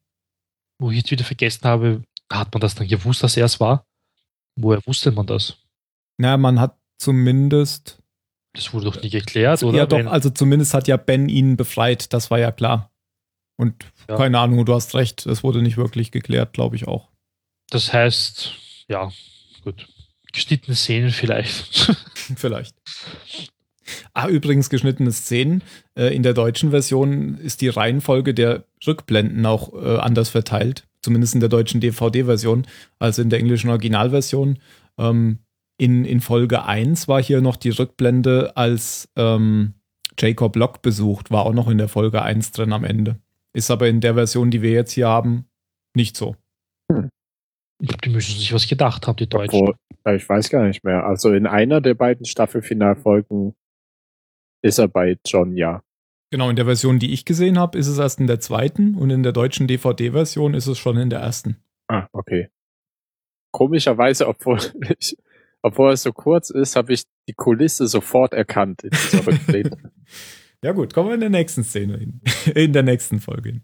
Wo ich jetzt wieder vergessen habe, hat man das dann gewusst, dass er es war? Woher wusste man das? Na, man hat zumindest. Das wurde doch nie geklärt, oder? ja, doch, also zumindest hat ja Ben ihn befreit, das war ja klar. Und Ja. keine Ahnung, du hast recht, es wurde nicht wirklich geklärt, glaube ich auch. Das heißt, ja, gut. Geschnittene Szenen vielleicht. Vielleicht. Ah, übrigens geschnittene Szenen. Äh, in der deutschen Version ist die Reihenfolge der Rückblenden auch äh, anders verteilt. Zumindest in der deutschen DVD-Version als in der englischen Originalversion. Ähm, in, in Folge 1 war hier noch die Rückblende, als ähm, Jacob Locke besucht, war auch noch in der Folge 1 drin am Ende. Ist aber in der Version, die wir jetzt hier haben, nicht so. Ich glaube, die müssen sich was gedacht haben, die Deutschen. Obwohl, ich weiß gar nicht mehr. Also in einer der beiden Staffelfinalfolgen ist er bei John, ja. Genau, in der Version, die ich gesehen habe, ist es erst in der zweiten und in der deutschen DVD-Version ist es schon in der ersten. Ah, okay. Komischerweise, obwohl ich, obwohl es so kurz ist, habe ich die Kulisse sofort erkannt in dieser Rückblende. Ja gut, kommen wir in der nächsten Szene hin. In der nächsten Folge hin.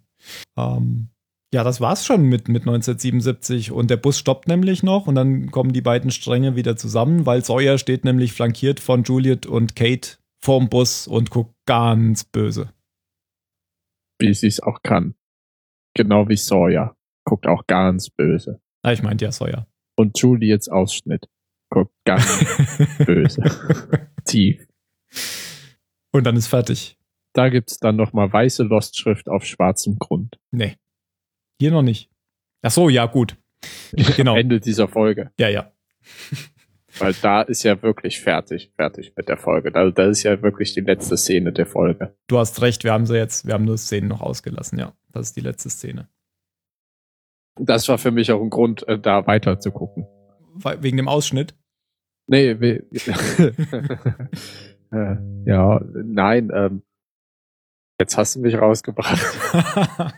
Ähm, ja, das war's schon mit, mit 1977 und der Bus stoppt nämlich noch und dann kommen die beiden Stränge wieder zusammen, weil Sawyer steht nämlich flankiert von Juliet und Kate vorm Bus und guckt ganz böse. wie sie es auch kann. Genau wie Sawyer. Guckt auch ganz böse. Ah, ich meinte ja Sawyer. Und Juliets Ausschnitt. Guckt ganz böse. Tief. und dann ist fertig. Da gibt's dann nochmal weiße Lostschrift auf schwarzem Grund. Nee. Hier noch nicht. Ach so, ja, gut. Genau. Ende dieser Folge. Ja, ja. Weil da ist ja wirklich fertig, fertig mit der Folge. Also das ist ja wirklich die letzte Szene der Folge. Du hast recht, wir haben sie jetzt, wir haben nur Szenen noch ausgelassen, ja. Das ist die letzte Szene. Das war für mich auch ein Grund, äh, da weiter zu gucken. Wegen dem Ausschnitt. Nee, we Äh, ja, nein, ähm, jetzt hast du mich rausgebracht.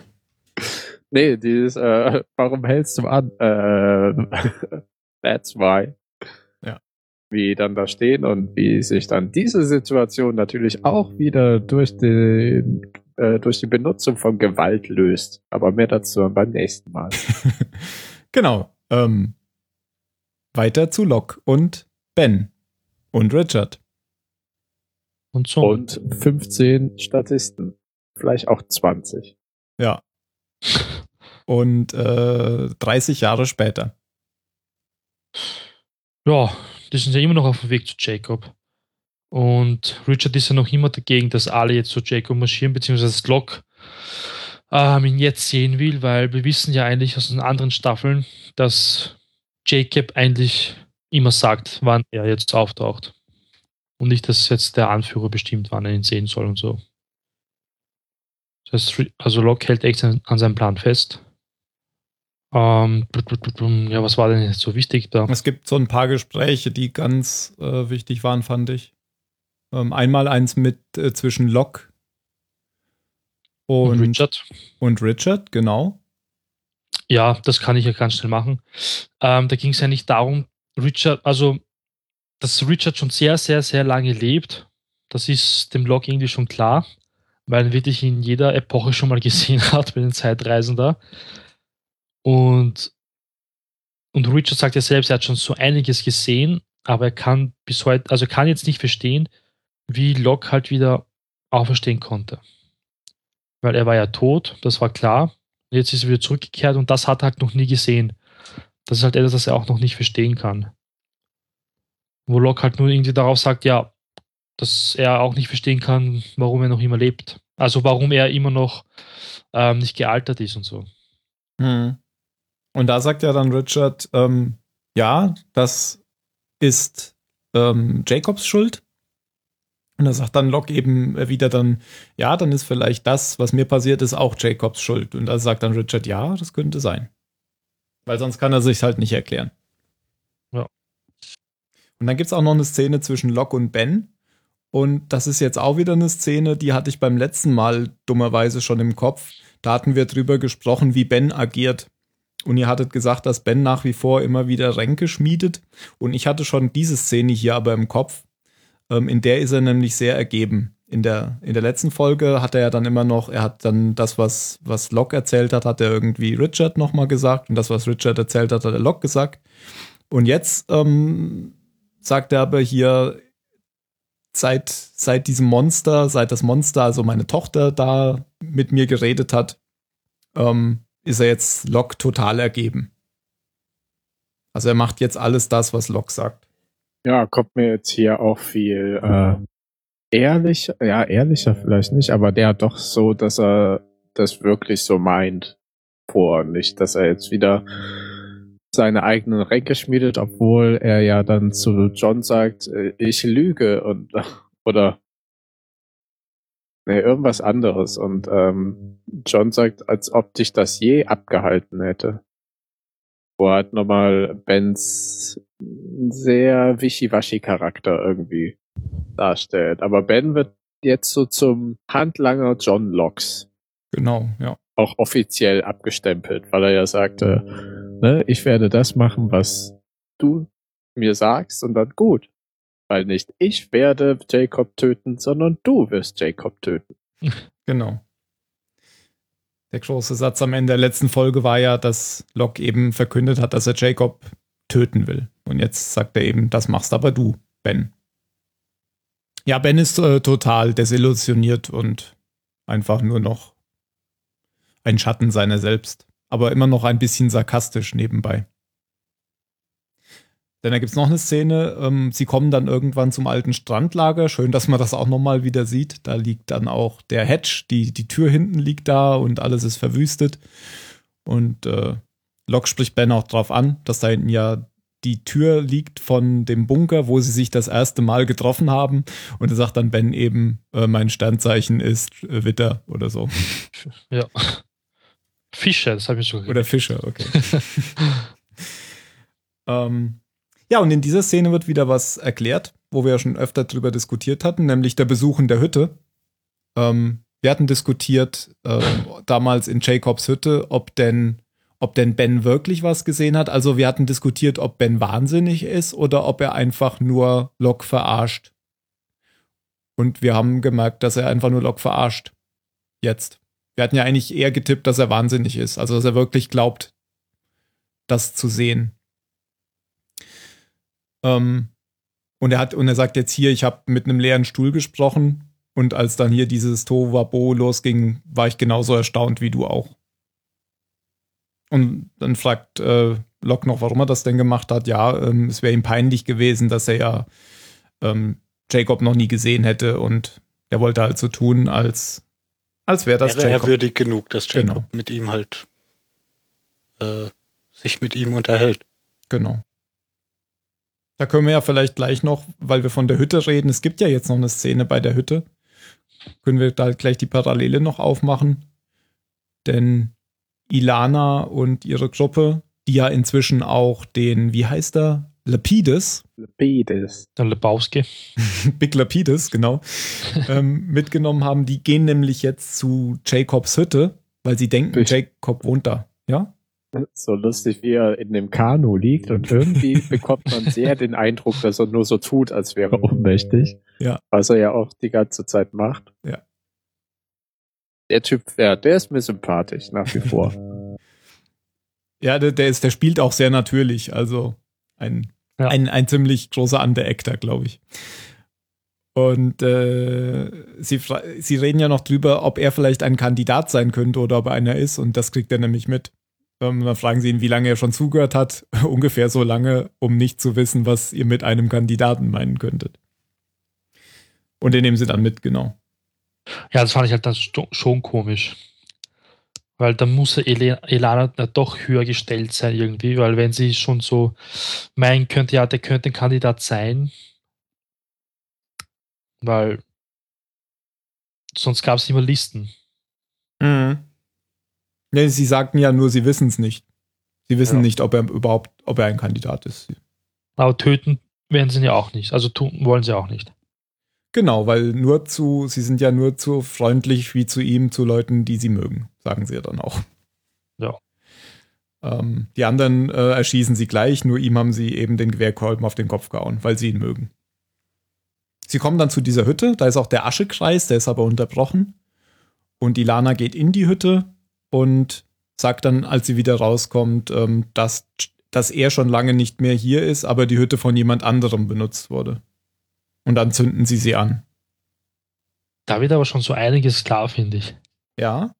nee, dieses, äh, warum hältst du an? Äh, that's why. Wie dann da stehen und wie sich dann diese Situation natürlich auch wieder durch den, äh, durch die Benutzung von Gewalt löst. Aber mehr dazu beim nächsten Mal. genau. Ähm, weiter zu Locke und Ben und Richard. Und so. Und 15 Statisten. Vielleicht auch 20. Ja. Und äh, 30 Jahre später. Ja, die sind ja immer noch auf dem Weg zu Jacob. Und Richard ist ja noch immer dagegen, dass alle jetzt zu Jacob marschieren, beziehungsweise Locke ähm, ihn jetzt sehen will, weil wir wissen ja eigentlich aus den anderen Staffeln, dass Jacob eigentlich immer sagt, wann er jetzt auftaucht. Und nicht, dass jetzt der Anführer bestimmt, wann er ihn sehen soll und so. Das heißt, also Locke hält echt an seinem Plan fest. Ähm, ja, was war denn jetzt so wichtig da? Es gibt so ein paar Gespräche, die ganz äh, wichtig waren, fand ich. Ähm, einmal eins mit äh, zwischen Locke und, und Richard. Und Richard, genau. Ja, das kann ich ja ganz schnell machen. Ähm, da ging es ja nicht darum, Richard, also dass Richard schon sehr, sehr, sehr lange lebt, das ist dem Log irgendwie schon klar, weil er wirklich in jeder Epoche schon mal gesehen hat bei den Zeitreisen da. Und, und Richard sagt ja selbst, er hat schon so einiges gesehen, aber er kann bis heute, also kann jetzt nicht verstehen, wie Locke halt wieder auferstehen konnte. Weil er war ja tot, das war klar. Jetzt ist er wieder zurückgekehrt und das hat er halt noch nie gesehen. Das ist halt etwas, das er auch noch nicht verstehen kann. Wo Locke halt nur irgendwie darauf sagt, ja, dass er auch nicht verstehen kann, warum er noch immer lebt. Also warum er immer noch ähm, nicht gealtert ist und so. Hm. Und da sagt ja dann Richard, ähm, ja, das ist ähm, Jacobs Schuld. Und da sagt dann Locke eben wieder dann, ja, dann ist vielleicht das, was mir passiert ist, auch Jacobs Schuld. Und da sagt dann Richard, ja, das könnte sein. Weil sonst kann er sich halt nicht erklären. Ja. Und dann gibt es auch noch eine Szene zwischen Locke und Ben. Und das ist jetzt auch wieder eine Szene, die hatte ich beim letzten Mal dummerweise schon im Kopf. Da hatten wir drüber gesprochen, wie Ben agiert. Und ihr hattet gesagt, dass Ben nach wie vor immer wieder Ränke schmiedet. Und ich hatte schon diese Szene hier aber im Kopf. Ähm, in der ist er nämlich sehr ergeben. In der, in der letzten Folge hat er ja dann immer noch, er hat dann das, was, was Locke erzählt hat, hat er irgendwie Richard nochmal gesagt. Und das, was Richard erzählt hat, hat er Locke gesagt. Und jetzt ähm, sagt er aber hier, seit, seit diesem Monster, seit das Monster, also meine Tochter, da mit mir geredet hat, ähm, ist er jetzt Locke total ergeben. Also er macht jetzt alles das, was Locke sagt. Ja, kommt mir jetzt hier auch viel äh, ehrlich, ja, ehrlicher vielleicht nicht, aber der doch so, dass er das wirklich so meint vor, nicht, dass er jetzt wieder seine eigenen Ränke schmiedet, obwohl er ja dann zu John sagt, äh, ich lüge und oder nee, irgendwas anderes und ähm, John sagt, als ob dich das je abgehalten hätte. Wo er halt nochmal Bens sehr wischiwaschi-Charakter irgendwie darstellt. Aber Ben wird jetzt so zum Handlanger John Locks. Genau, ja. Auch offiziell abgestempelt, weil er ja sagte, ne, ich werde das machen, was du mir sagst und dann gut. Weil nicht ich werde Jacob töten, sondern du wirst Jacob töten. Genau. Der große Satz am Ende der letzten Folge war ja, dass Locke eben verkündet hat, dass er Jacob töten will. Und jetzt sagt er eben, das machst aber du, Ben. Ja, Ben ist äh, total desillusioniert und einfach nur noch ein Schatten seiner selbst. Aber immer noch ein bisschen sarkastisch nebenbei. Denn da gibt es noch eine Szene, ähm, sie kommen dann irgendwann zum alten Strandlager. Schön, dass man das auch nochmal wieder sieht. Da liegt dann auch der Hedge, die, die Tür hinten liegt da und alles ist verwüstet. Und äh, Locke spricht Ben auch drauf an, dass da hinten ja die Tür liegt von dem Bunker, wo sie sich das erste Mal getroffen haben. Und er sagt dann Ben eben, äh, mein Sternzeichen ist äh, Witter oder so. Ja. Fischer, das habe ich schon Oder Fischer, okay. ähm, ja, und in dieser Szene wird wieder was erklärt, wo wir ja schon öfter drüber diskutiert hatten, nämlich der Besuch in der Hütte. Ähm, wir hatten diskutiert äh, damals in Jacobs Hütte, ob denn, ob denn Ben wirklich was gesehen hat. Also wir hatten diskutiert, ob Ben wahnsinnig ist oder ob er einfach nur Locke verarscht. Und wir haben gemerkt, dass er einfach nur Locke verarscht. Jetzt. Wir hatten ja eigentlich eher getippt, dass er wahnsinnig ist. Also dass er wirklich glaubt, das zu sehen. Ähm, und er hat, und er sagt jetzt hier, ich habe mit einem leeren Stuhl gesprochen. Und als dann hier dieses Tovabo losging, war ich genauso erstaunt wie du auch. Und dann fragt äh, Locke noch, warum er das denn gemacht hat. Ja, ähm, es wäre ihm peinlich gewesen, dass er ja ähm, Jacob noch nie gesehen hätte und er wollte halt so tun, als, als wäre das wäre Jacob. Er würdig genug, dass Jacob genau. mit ihm halt äh, sich mit ihm unterhält. Genau. Da können wir ja vielleicht gleich noch, weil wir von der Hütte reden, es gibt ja jetzt noch eine Szene bei der Hütte. Können wir da gleich die Parallele noch aufmachen? Denn Ilana und ihre Gruppe, die ja inzwischen auch den, wie heißt er? Lapides, Lepides. Der Lebowski. Big Lapides, genau, ähm, mitgenommen haben. Die gehen nämlich jetzt zu Jacobs Hütte, weil sie denken, Jacob wohnt da. Ja? So lustig, wie er in dem Kanu liegt und irgendwie bekommt man sehr den Eindruck, dass er nur so tut, als wäre er ohnmächtig. Ja. Was er ja auch die ganze Zeit macht. Ja. Der Typ, ja, der ist mir sympathisch nach wie vor. Ja, der, der, ist, der spielt auch sehr natürlich. Also ein, Ja. ein, ein ziemlich großer Underactor, glaube ich. Und äh, sie, sie reden ja noch drüber, ob er vielleicht ein Kandidat sein könnte oder ob er einer ist. Und das kriegt er nämlich mit. Ähm, dann fragen sie ihn, wie lange er schon zugehört hat. Ungefähr so lange, um nicht zu wissen, was ihr mit einem Kandidaten meinen könntet. Und den nehmen sie dann mit, genau. Ja, das fand ich halt dann schon komisch. Weil dann muss Elana ja doch höher gestellt sein irgendwie, weil wenn sie schon so meinen könnte, ja, der könnte ein Kandidat sein, weil sonst gab es immer Listen. Mhm. Nee, sie sagten ja nur, sie wissen es nicht. Sie wissen Ja. nicht, ob er überhaupt, ob er ein Kandidat ist. Aber töten werden sie ihn ja auch nicht. Also tun wollen sie auch nicht. Genau, weil nur zu, sie sind ja nur zu freundlich wie zu ihm, zu Leuten, die sie mögen, sagen sie ja dann auch. Ja. Ähm, die anderen äh, erschießen sie gleich, nur ihm haben sie eben den Gewehrkolben auf den Kopf gehauen, weil sie ihn mögen. Sie kommen dann zu dieser Hütte, da ist auch der Aschekreis, der ist aber unterbrochen. Und Ilana geht in die Hütte und sagt dann, als sie wieder rauskommt, ähm, dass, dass er schon lange nicht mehr hier ist, aber die Hütte von jemand anderem benutzt wurde. Und dann zünden sie sie an. Da wird aber schon so einiges klar, finde ich. Ja.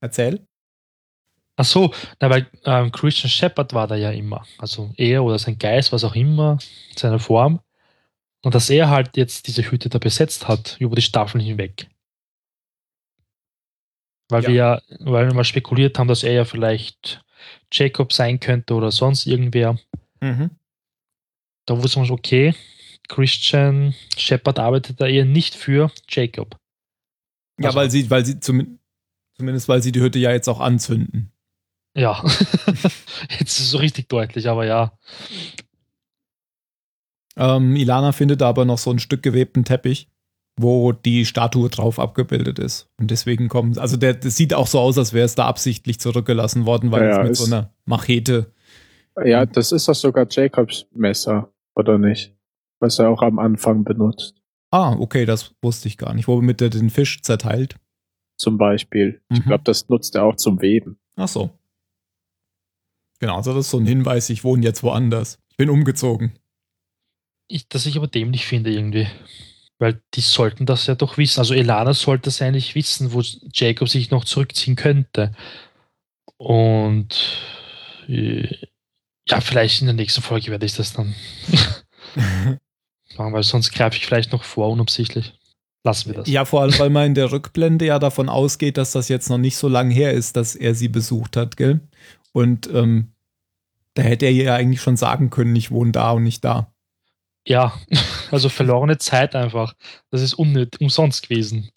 Erzähl. Ach so, na, weil ähm, Christian Shepard war da ja immer. Also er oder sein Geist, was auch immer, seine Form. Und dass er halt jetzt diese Hütte da besetzt hat, über die Staffeln hinweg. Weil Ja. wir ja, weil wir mal spekuliert haben, dass er ja vielleicht Jacob sein könnte oder sonst irgendwer. Mhm. Da wusste man schon, okay, Christian Shepard arbeitet da eher nicht für Jacob. Ja, Also- weil sie, weil sie zum, zumindest weil sie die Hütte ja jetzt auch anzünden. Ja, jetzt ist es so richtig deutlich, aber ja. Ähm, Ilana findet aber noch so ein Stück gewebten Teppich, wo die Statue drauf abgebildet ist. Und deswegen kommen, also der, das sieht auch so aus, als wäre es da absichtlich zurückgelassen worden, weil Ja, es mit ist- so einer Machete. Ja, das ist doch sogar Jacobs Messer, oder nicht? Was er auch am Anfang benutzt. Ah, okay, das wusste ich gar nicht. Womit er den Fisch zerteilt. Zum Beispiel. Ich Mhm. glaube, das nutzt er auch zum Weben. Ach so. Genau, also das ist so ein Hinweis, ich wohne jetzt woanders. Ich bin umgezogen. Ich, das ich aber dämlich finde irgendwie. Weil die sollten das ja doch wissen. Also Elana sollte es eigentlich wissen, wo Jacob sich noch zurückziehen könnte. Und äh, ja, vielleicht in der nächsten Folge werde ich das dann machen, weil sonst greife ich vielleicht noch vor, unabsichtlich. Lassen wir das. Ja, vor allem, weil man in der Rückblende ja davon ausgeht, dass das jetzt noch nicht so lang her ist, dass er sie besucht hat, gell? Und ähm, da hätte er ihr ja eigentlich schon sagen können, ich wohne da und nicht da. Ja, also verlorene Zeit einfach. Das ist unnötig, umsonst gewesen.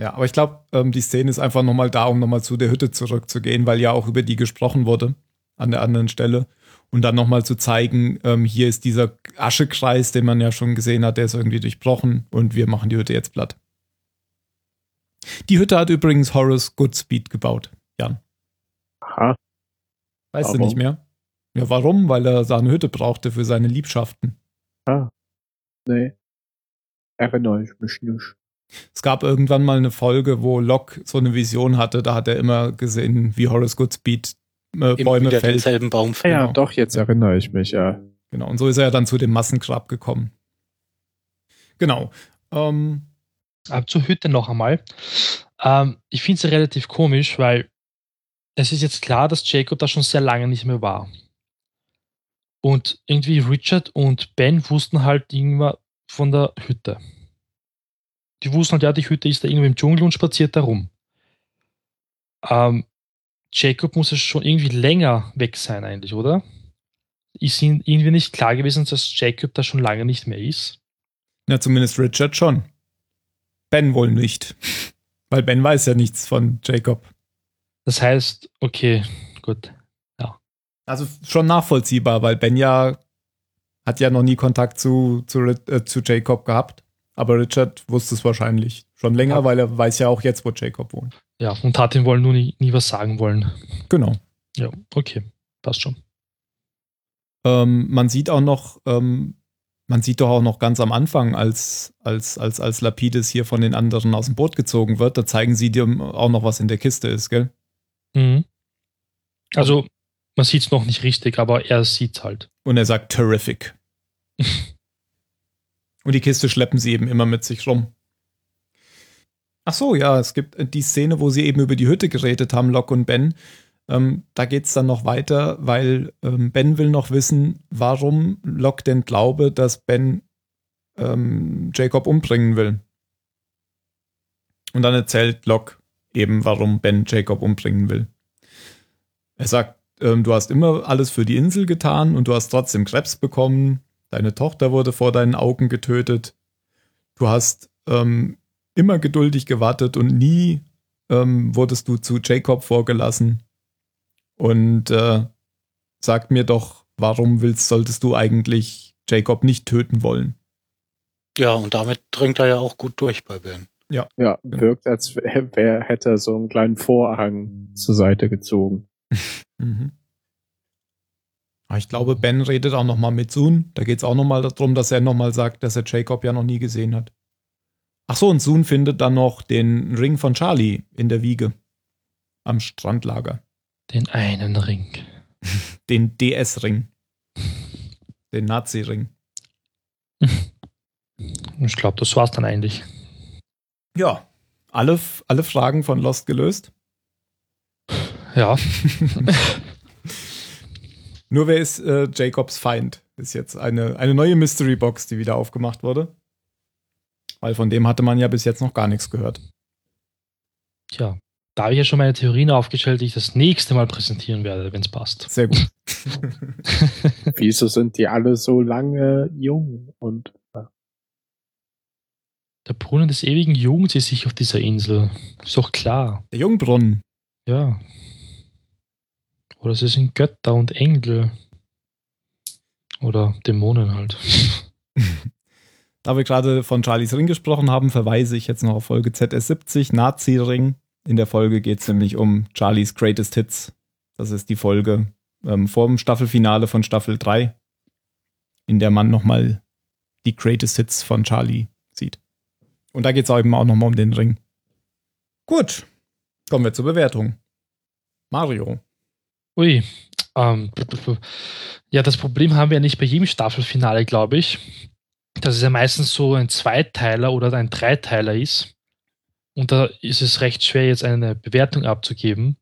Ja, aber ich glaube, ähm, die Szene ist einfach nochmal da, um nochmal zu der Hütte zurückzugehen, weil ja auch über die gesprochen wurde an der anderen Stelle. Und dann nochmal zu zeigen, ähm, hier ist dieser Aschekreis, den man ja schon gesehen hat, der ist irgendwie durchbrochen und wir machen die Hütte jetzt platt. Die Hütte hat übrigens Horace Goodspeed gebaut, Jan. Aha. Weißt du Warum? nicht mehr? Ja, warum? Weil er seine Hütte brauchte für seine Liebschaften. Ah. Nee. Erinnere ich mich nicht. Es gab irgendwann mal eine Folge, wo Locke so eine Vision hatte, da hat er immer gesehen, wie Horace Goodspeed äh, Bäume fällt. denselben Baum Ja, fällen. ja, Genau. doch, jetzt erinnere ich mich, ja. Genau, und so ist er ja dann zu dem Massengrab gekommen. Genau. Ähm, Aber zur Hütte noch einmal. Ähm, ich finde es relativ komisch, weil es ist jetzt klar, dass Jacob da schon sehr lange nicht mehr war. Und irgendwie Richard und Ben wussten halt irgendwann von der Hütte. Die wussten halt, ja, die Hütte ist da irgendwo im Dschungel und spaziert da rum. Ähm, Jacob muss ja schon irgendwie länger weg sein, eigentlich, oder? ist ihnen irgendwie nicht klar gewesen, dass Jacob da schon lange nicht mehr ist. Ja, zumindest Richard schon. Ben wohl nicht. Weil Ben weiß ja nichts von Jacob. Das heißt, okay, gut. Also schon nachvollziehbar, weil Ben ja hat ja noch nie Kontakt zu, zu, äh, zu Jacob gehabt. Aber Richard wusste es wahrscheinlich schon länger, Ja. weil er weiß ja auch jetzt, wo Jacob wohnt. Ja, und hat ihm wohl nur nie, nie was sagen wollen. Genau. Ja, okay, passt schon. Ähm, man sieht auch noch, ähm, man sieht doch auch noch ganz am Anfang, als, als, als, als Lapidus hier von den anderen aus dem Boot gezogen wird, da zeigen sie dir auch noch, was in der Kiste ist, gell? Mhm. Also, man sieht es noch nicht richtig, aber er sieht halt. Und er sagt terrific. Und die Kiste schleppen sie eben immer mit sich rum. Ach so, ja, es gibt die Szene, wo sie eben über die Hütte geredet haben, Locke und Ben. Ähm, da geht es dann noch weiter, weil ähm, Ben will noch wissen, warum Locke denn glaube, dass Ben ähm, Jacob umbringen will. Und dann erzählt Locke eben, warum Ben Jacob umbringen will. Er sagt, ähm, du hast immer alles für die Insel getan und du hast trotzdem Krebs bekommen. Deine Tochter wurde vor deinen Augen getötet. Du hast ähm, immer geduldig gewartet und nie ähm, wurdest du zu Jacob vorgelassen. Und äh, sag mir doch, warum willst, solltest du eigentlich Jacob nicht töten wollen? Ja, und damit dringt er ja auch gut durch bei Ben. Ja, wirkt, als wär, wär, hätte er so einen kleinen Vorhang zur Seite gezogen. Mhm. Aber Ich glaube, Ben redet auch noch mal mit Soon. Da geht es auch noch mal darum, dass er noch mal sagt, dass er Jacob ja noch nie gesehen hat. Ach so, und Soon findet dann noch den Ring von Charlie in der Wiege am Strandlager. Den einen Ring. Den DS-Ring. Den Nazi-Ring. Ich glaube, das war's dann eigentlich. Ja, alle, alle Fragen von Lost gelöst. Ja, Nur wer ist äh, Jacobs Feind? Ist jetzt eine, eine neue Mystery Box, die wieder aufgemacht wurde. Weil von dem hatte man ja bis jetzt noch gar nichts gehört. tja. Da habe ich ja schon meine Theorien aufgestellt, die ich das nächste Mal präsentieren werde, wenn es passt. Sehr gut. Wieso sind die alle so lange jung und Der Brunnen des ewigen Jugens ist sich auf dieser Insel. Ist doch klar. Der Jungbrunnen. Ja. Oder es sind Götter und Engel. Oder Dämonen halt. Da wir gerade von Charlies Ring gesprochen haben, verweise ich jetzt noch auf Folge ZS70, Nazi-Ring. In der Folge geht es nämlich um Charlies Greatest Hits. Das ist die Folge ähm, vor dem Staffelfinale von Staffel 3, in der man nochmal die Greatest Hits von Charlie sieht. Und da geht es eben auch nochmal um den Ring. Gut, kommen wir zur Bewertung. Mario. Ui. Ähm, ja, das Problem haben wir ja nicht bei jedem Staffelfinale, glaube ich. Dass es ja meistens so ein Zweiteiler oder ein Dreiteiler ist. Und da ist es recht schwer, jetzt eine Bewertung abzugeben.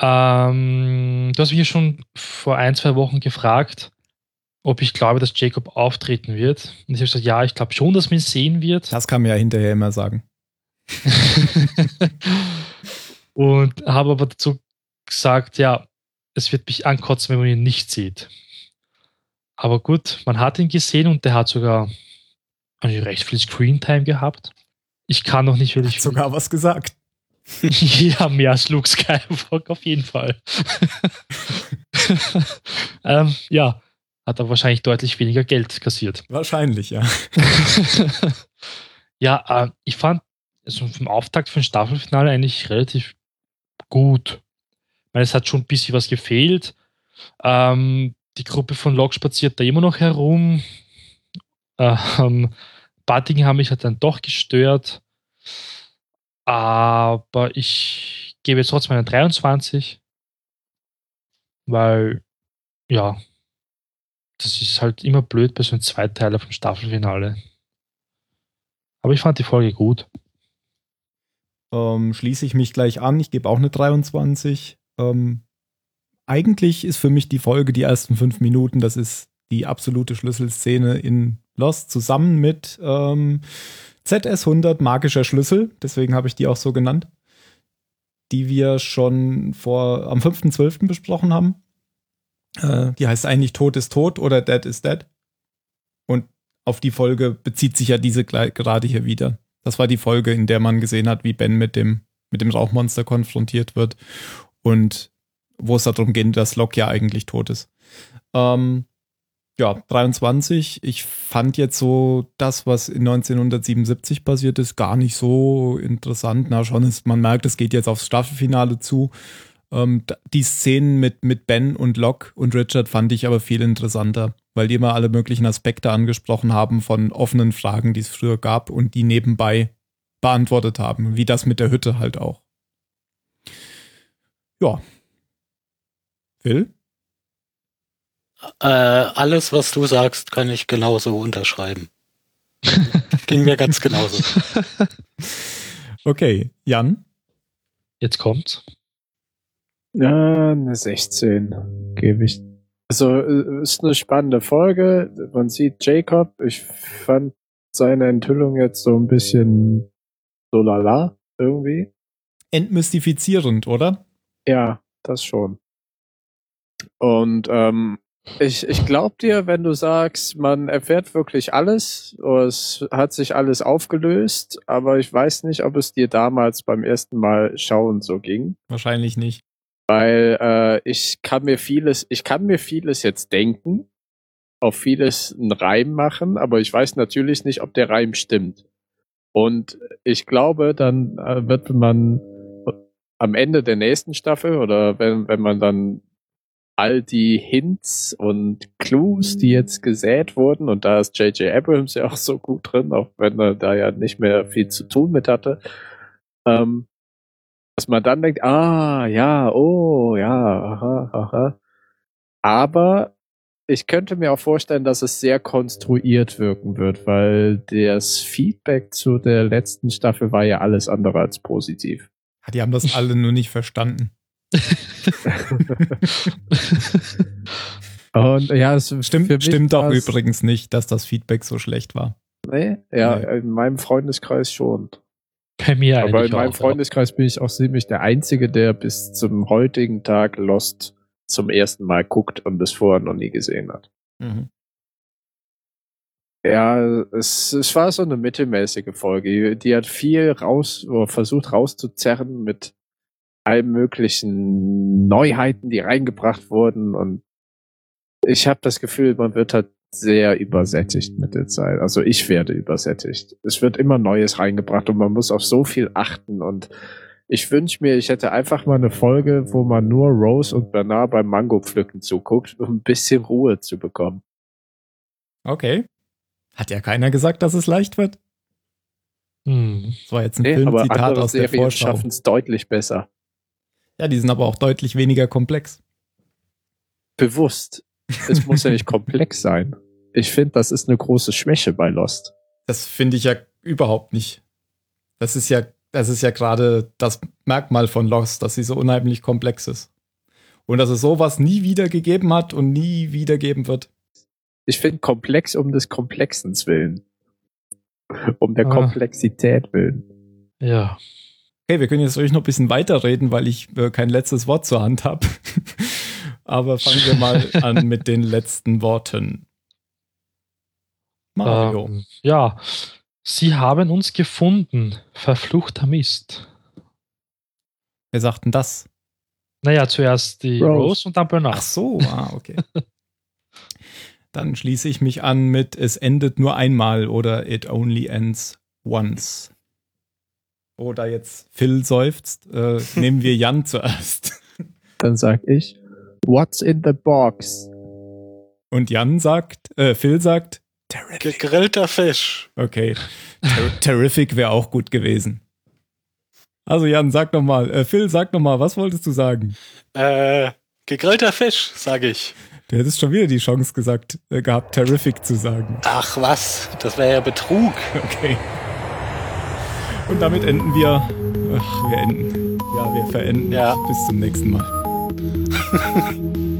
Ähm, du hast mich ja schon vor ein, zwei Wochen gefragt, ob ich glaube, dass Jacob auftreten wird. Und ich habe gesagt, ja, ich glaube schon, dass man ihn sehen wird. Das kann man ja hinterher immer sagen. und habe aber dazu gesagt, ja, es wird mich ankotzen, wenn man ihn nicht sieht. Aber gut, man hat ihn gesehen und der hat sogar recht viel Screentime gehabt. Ich kann noch nicht wirklich. Hat sogar was gesagt. ja, mehr als Luke Skywalker auf jeden Fall. ähm, ja, hat aber wahrscheinlich deutlich weniger Geld kassiert. Wahrscheinlich, ja. ja, äh, ich fand also vom Auftakt für ein Staffelfinale eigentlich relativ gut. Meine, es hat schon ein bisschen was gefehlt. Ähm, die Gruppe von Locke spaziert da immer noch herum. Ähm, haben mich halt dann doch gestört. Aber ich gebe jetzt trotzdem eine 23. Weil, ja, das ist halt immer blöd bei so einem Zweiteiler vom Staffelfinale. Aber ich fand die Folge gut. Ähm, schließe ich mich gleich an. Ich gebe auch eine 23. Ähm, eigentlich ist für mich die Folge die ersten fünf Minuten, das ist die absolute Schlüsselszene in Lost zusammen mit ähm, ZS100 magischer Schlüssel, deswegen habe ich die auch so genannt, die wir schon vor am 5.12. besprochen haben. Äh, die heißt eigentlich Tod ist tot oder Dead is Dead. Und auf die Folge bezieht sich ja diese gerade hier wieder. Das war die Folge, in der man gesehen hat, wie Ben mit dem, mit dem Rauchmonster konfrontiert wird und wo es darum geht, dass Locke ja eigentlich tot ist. Ähm, ja, 23. Ich fand jetzt so das, was in 1977 passiert ist, gar nicht so interessant. Na, schon ist, man merkt, es geht jetzt aufs Staffelfinale zu. Ähm, die Szenen mit, mit Ben und Locke und Richard fand ich aber viel interessanter, weil die immer alle möglichen Aspekte angesprochen haben von offenen Fragen, die es früher gab und die nebenbei beantwortet haben, wie das mit der Hütte halt auch. Ja. Phil? Äh, alles, was du sagst, kann ich genauso unterschreiben. Ging mir ganz genauso. Okay, Jan? Jetzt kommt's. Ja, eine 16 gebe ich. Also äh, ist eine spannende Folge. Man sieht Jacob. Ich fand seine Enthüllung jetzt so ein bisschen so lala irgendwie. Entmystifizierend, oder? Ja, das schon. Und ähm, ich, ich glaube dir, wenn du sagst, man erfährt wirklich alles, es hat sich alles aufgelöst, aber ich weiß nicht, ob es dir damals beim ersten Mal schauen so ging. Wahrscheinlich nicht. Weil äh, ich kann mir vieles, ich kann mir vieles jetzt denken, auf vieles einen Reim machen, aber ich weiß natürlich nicht, ob der Reim stimmt. Und ich glaube, dann äh, wird man am Ende der nächsten Staffel oder wenn, wenn man dann all die Hints und Clues, die jetzt gesät wurden, und da ist J.J. Abrams ja auch so gut drin, auch wenn er da ja nicht mehr viel zu tun mit hatte, ähm, dass man dann denkt, ah, ja, oh, ja, aha, aha. Aber ich könnte mir auch vorstellen, dass es sehr konstruiert wirken wird, weil das Feedback zu der letzten Staffel war ja alles andere als positiv. Die haben das alle nur nicht verstanden. Und ja, es stimmt, stimmt auch übrigens nicht, dass das Feedback so schlecht war. Nee, ja, nee. in meinem Freundeskreis schon. Bei mir Aber in meinem auch, Freundeskreis bin ich auch ziemlich der Einzige, der bis zum heutigen Tag Lost zum ersten Mal guckt und es vorher noch nie gesehen hat. Mhm. Ja, es, es war so eine mittelmäßige Folge. Die hat viel raus, versucht rauszuzerren mit allen möglichen Neuheiten, die reingebracht wurden. Und ich habe das Gefühl, man wird halt sehr übersättigt mit der Zeit. Also ich werde übersättigt. Es wird immer Neues reingebracht und man muss auf so viel achten. Und ich wünsche mir, ich hätte einfach mal eine Folge, wo man nur Rose und Bernard beim Mango pflücken zuguckt, um ein bisschen Ruhe zu bekommen. Okay. Hat ja keiner gesagt, dass es leicht wird. Hm. Das war jetzt ein nee, Filmzitat aus der Serien Vorschau. schaffen es deutlich besser. Ja, die sind aber auch deutlich weniger komplex. Bewusst. Es muss ja nicht komplex sein. Ich finde, das ist eine große Schwäche bei Lost. Das finde ich ja überhaupt nicht. Das ist ja, das ist ja gerade das Merkmal von Lost, dass sie so unheimlich komplex ist. Und dass es sowas nie wieder gegeben hat und nie wiedergeben wird. Ich finde komplex um des Komplexens willen. Um der ah. Komplexität willen. Ja. Okay, wir können jetzt ruhig noch ein bisschen weiterreden, weil ich äh, kein letztes Wort zur Hand habe. Aber fangen wir mal an mit den letzten Worten. Mario. Ähm, ja, Sie haben uns gefunden, verfluchter Mist. Wer sagt denn das? Naja, zuerst die Rose, Rose und dann Bernard. Ach so, ah, okay. dann schließe ich mich an mit Es endet nur einmal oder It only ends once. Oder jetzt Phil seufzt, äh, nehmen wir Jan zuerst. Dann sag ich, What's in the box? Und Jan sagt, äh, Phil sagt, Terrific. Gegrillter Fisch. Okay. Ter terrific wäre auch gut gewesen. Also Jan, sag noch mal, äh, Phil, sag noch mal, was wolltest du sagen? Äh, gegrillter Fisch, sage ich. Du hättest schon wieder die Chance gesagt, äh, gehabt, terrific zu sagen. Ach was, das wäre ja Betrug. Okay. Und damit enden wir. Ach, wir enden. Ja, wir verenden. Ja. Bis zum nächsten Mal.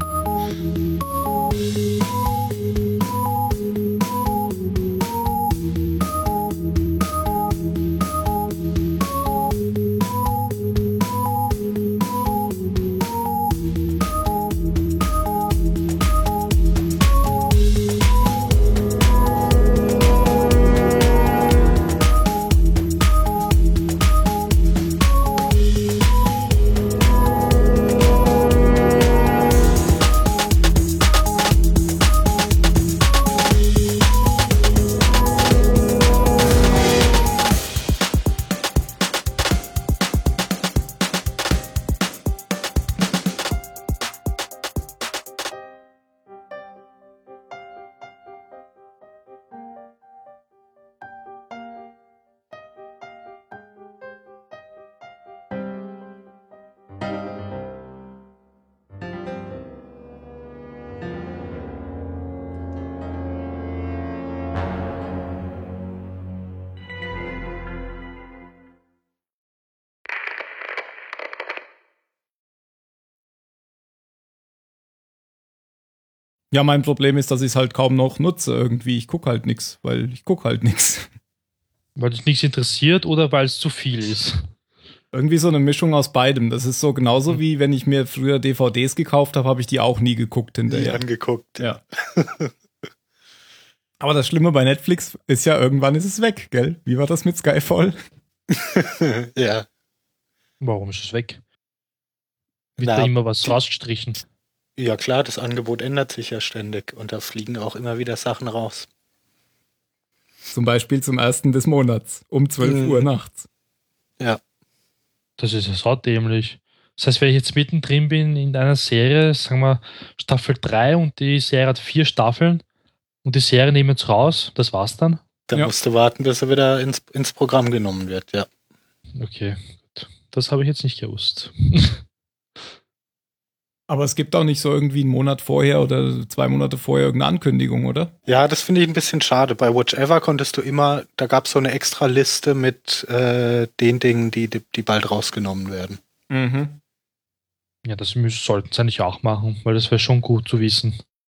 Ja, mein Problem ist, dass ich es halt kaum noch nutze irgendwie. Ich gucke halt nichts, weil ich gucke halt nichts. Weil dich nichts interessiert oder weil es zu viel ist? Irgendwie so eine Mischung aus beidem. Das ist so genauso Hm. wie wenn ich mir früher DVDs gekauft habe, habe ich die auch nie geguckt Nie hinterher. angeguckt. Ja. Aber das Schlimme bei Netflix ist ja, irgendwann ist es weg, gell? Wie war das mit Skyfall? ja. Warum ist es weg? Wird Na, da immer was rausgestrichen? Ja klar, das Angebot ändert sich ja ständig und da fliegen auch immer wieder Sachen raus. Zum Beispiel zum ersten des Monats um 12 Mhm. Uhr nachts. Das ist ja saudämlich. Das heißt, wenn ich jetzt mittendrin bin in einer Serie, sagen wir Staffel 3 und die Serie hat vier Staffeln und die Serie nehmen jetzt raus, das war's dann? Da Ja. musst du warten, bis er wieder ins, ins Programm genommen wird, ja. Okay, gut. Das habe ich jetzt nicht gewusst. Aber es gibt auch nicht so irgendwie einen Monat vorher oder zwei Monate vorher irgendeine Ankündigung, oder? Ja, das finde ich ein bisschen schade. Bei Watchever konntest du immer, da gab es so eine extra Liste mit äh, den Dingen, die, die, die bald rausgenommen werden. Mhm. Ja, das müssen, sollten sie eigentlich auch machen, weil das wäre schon gut zu wissen.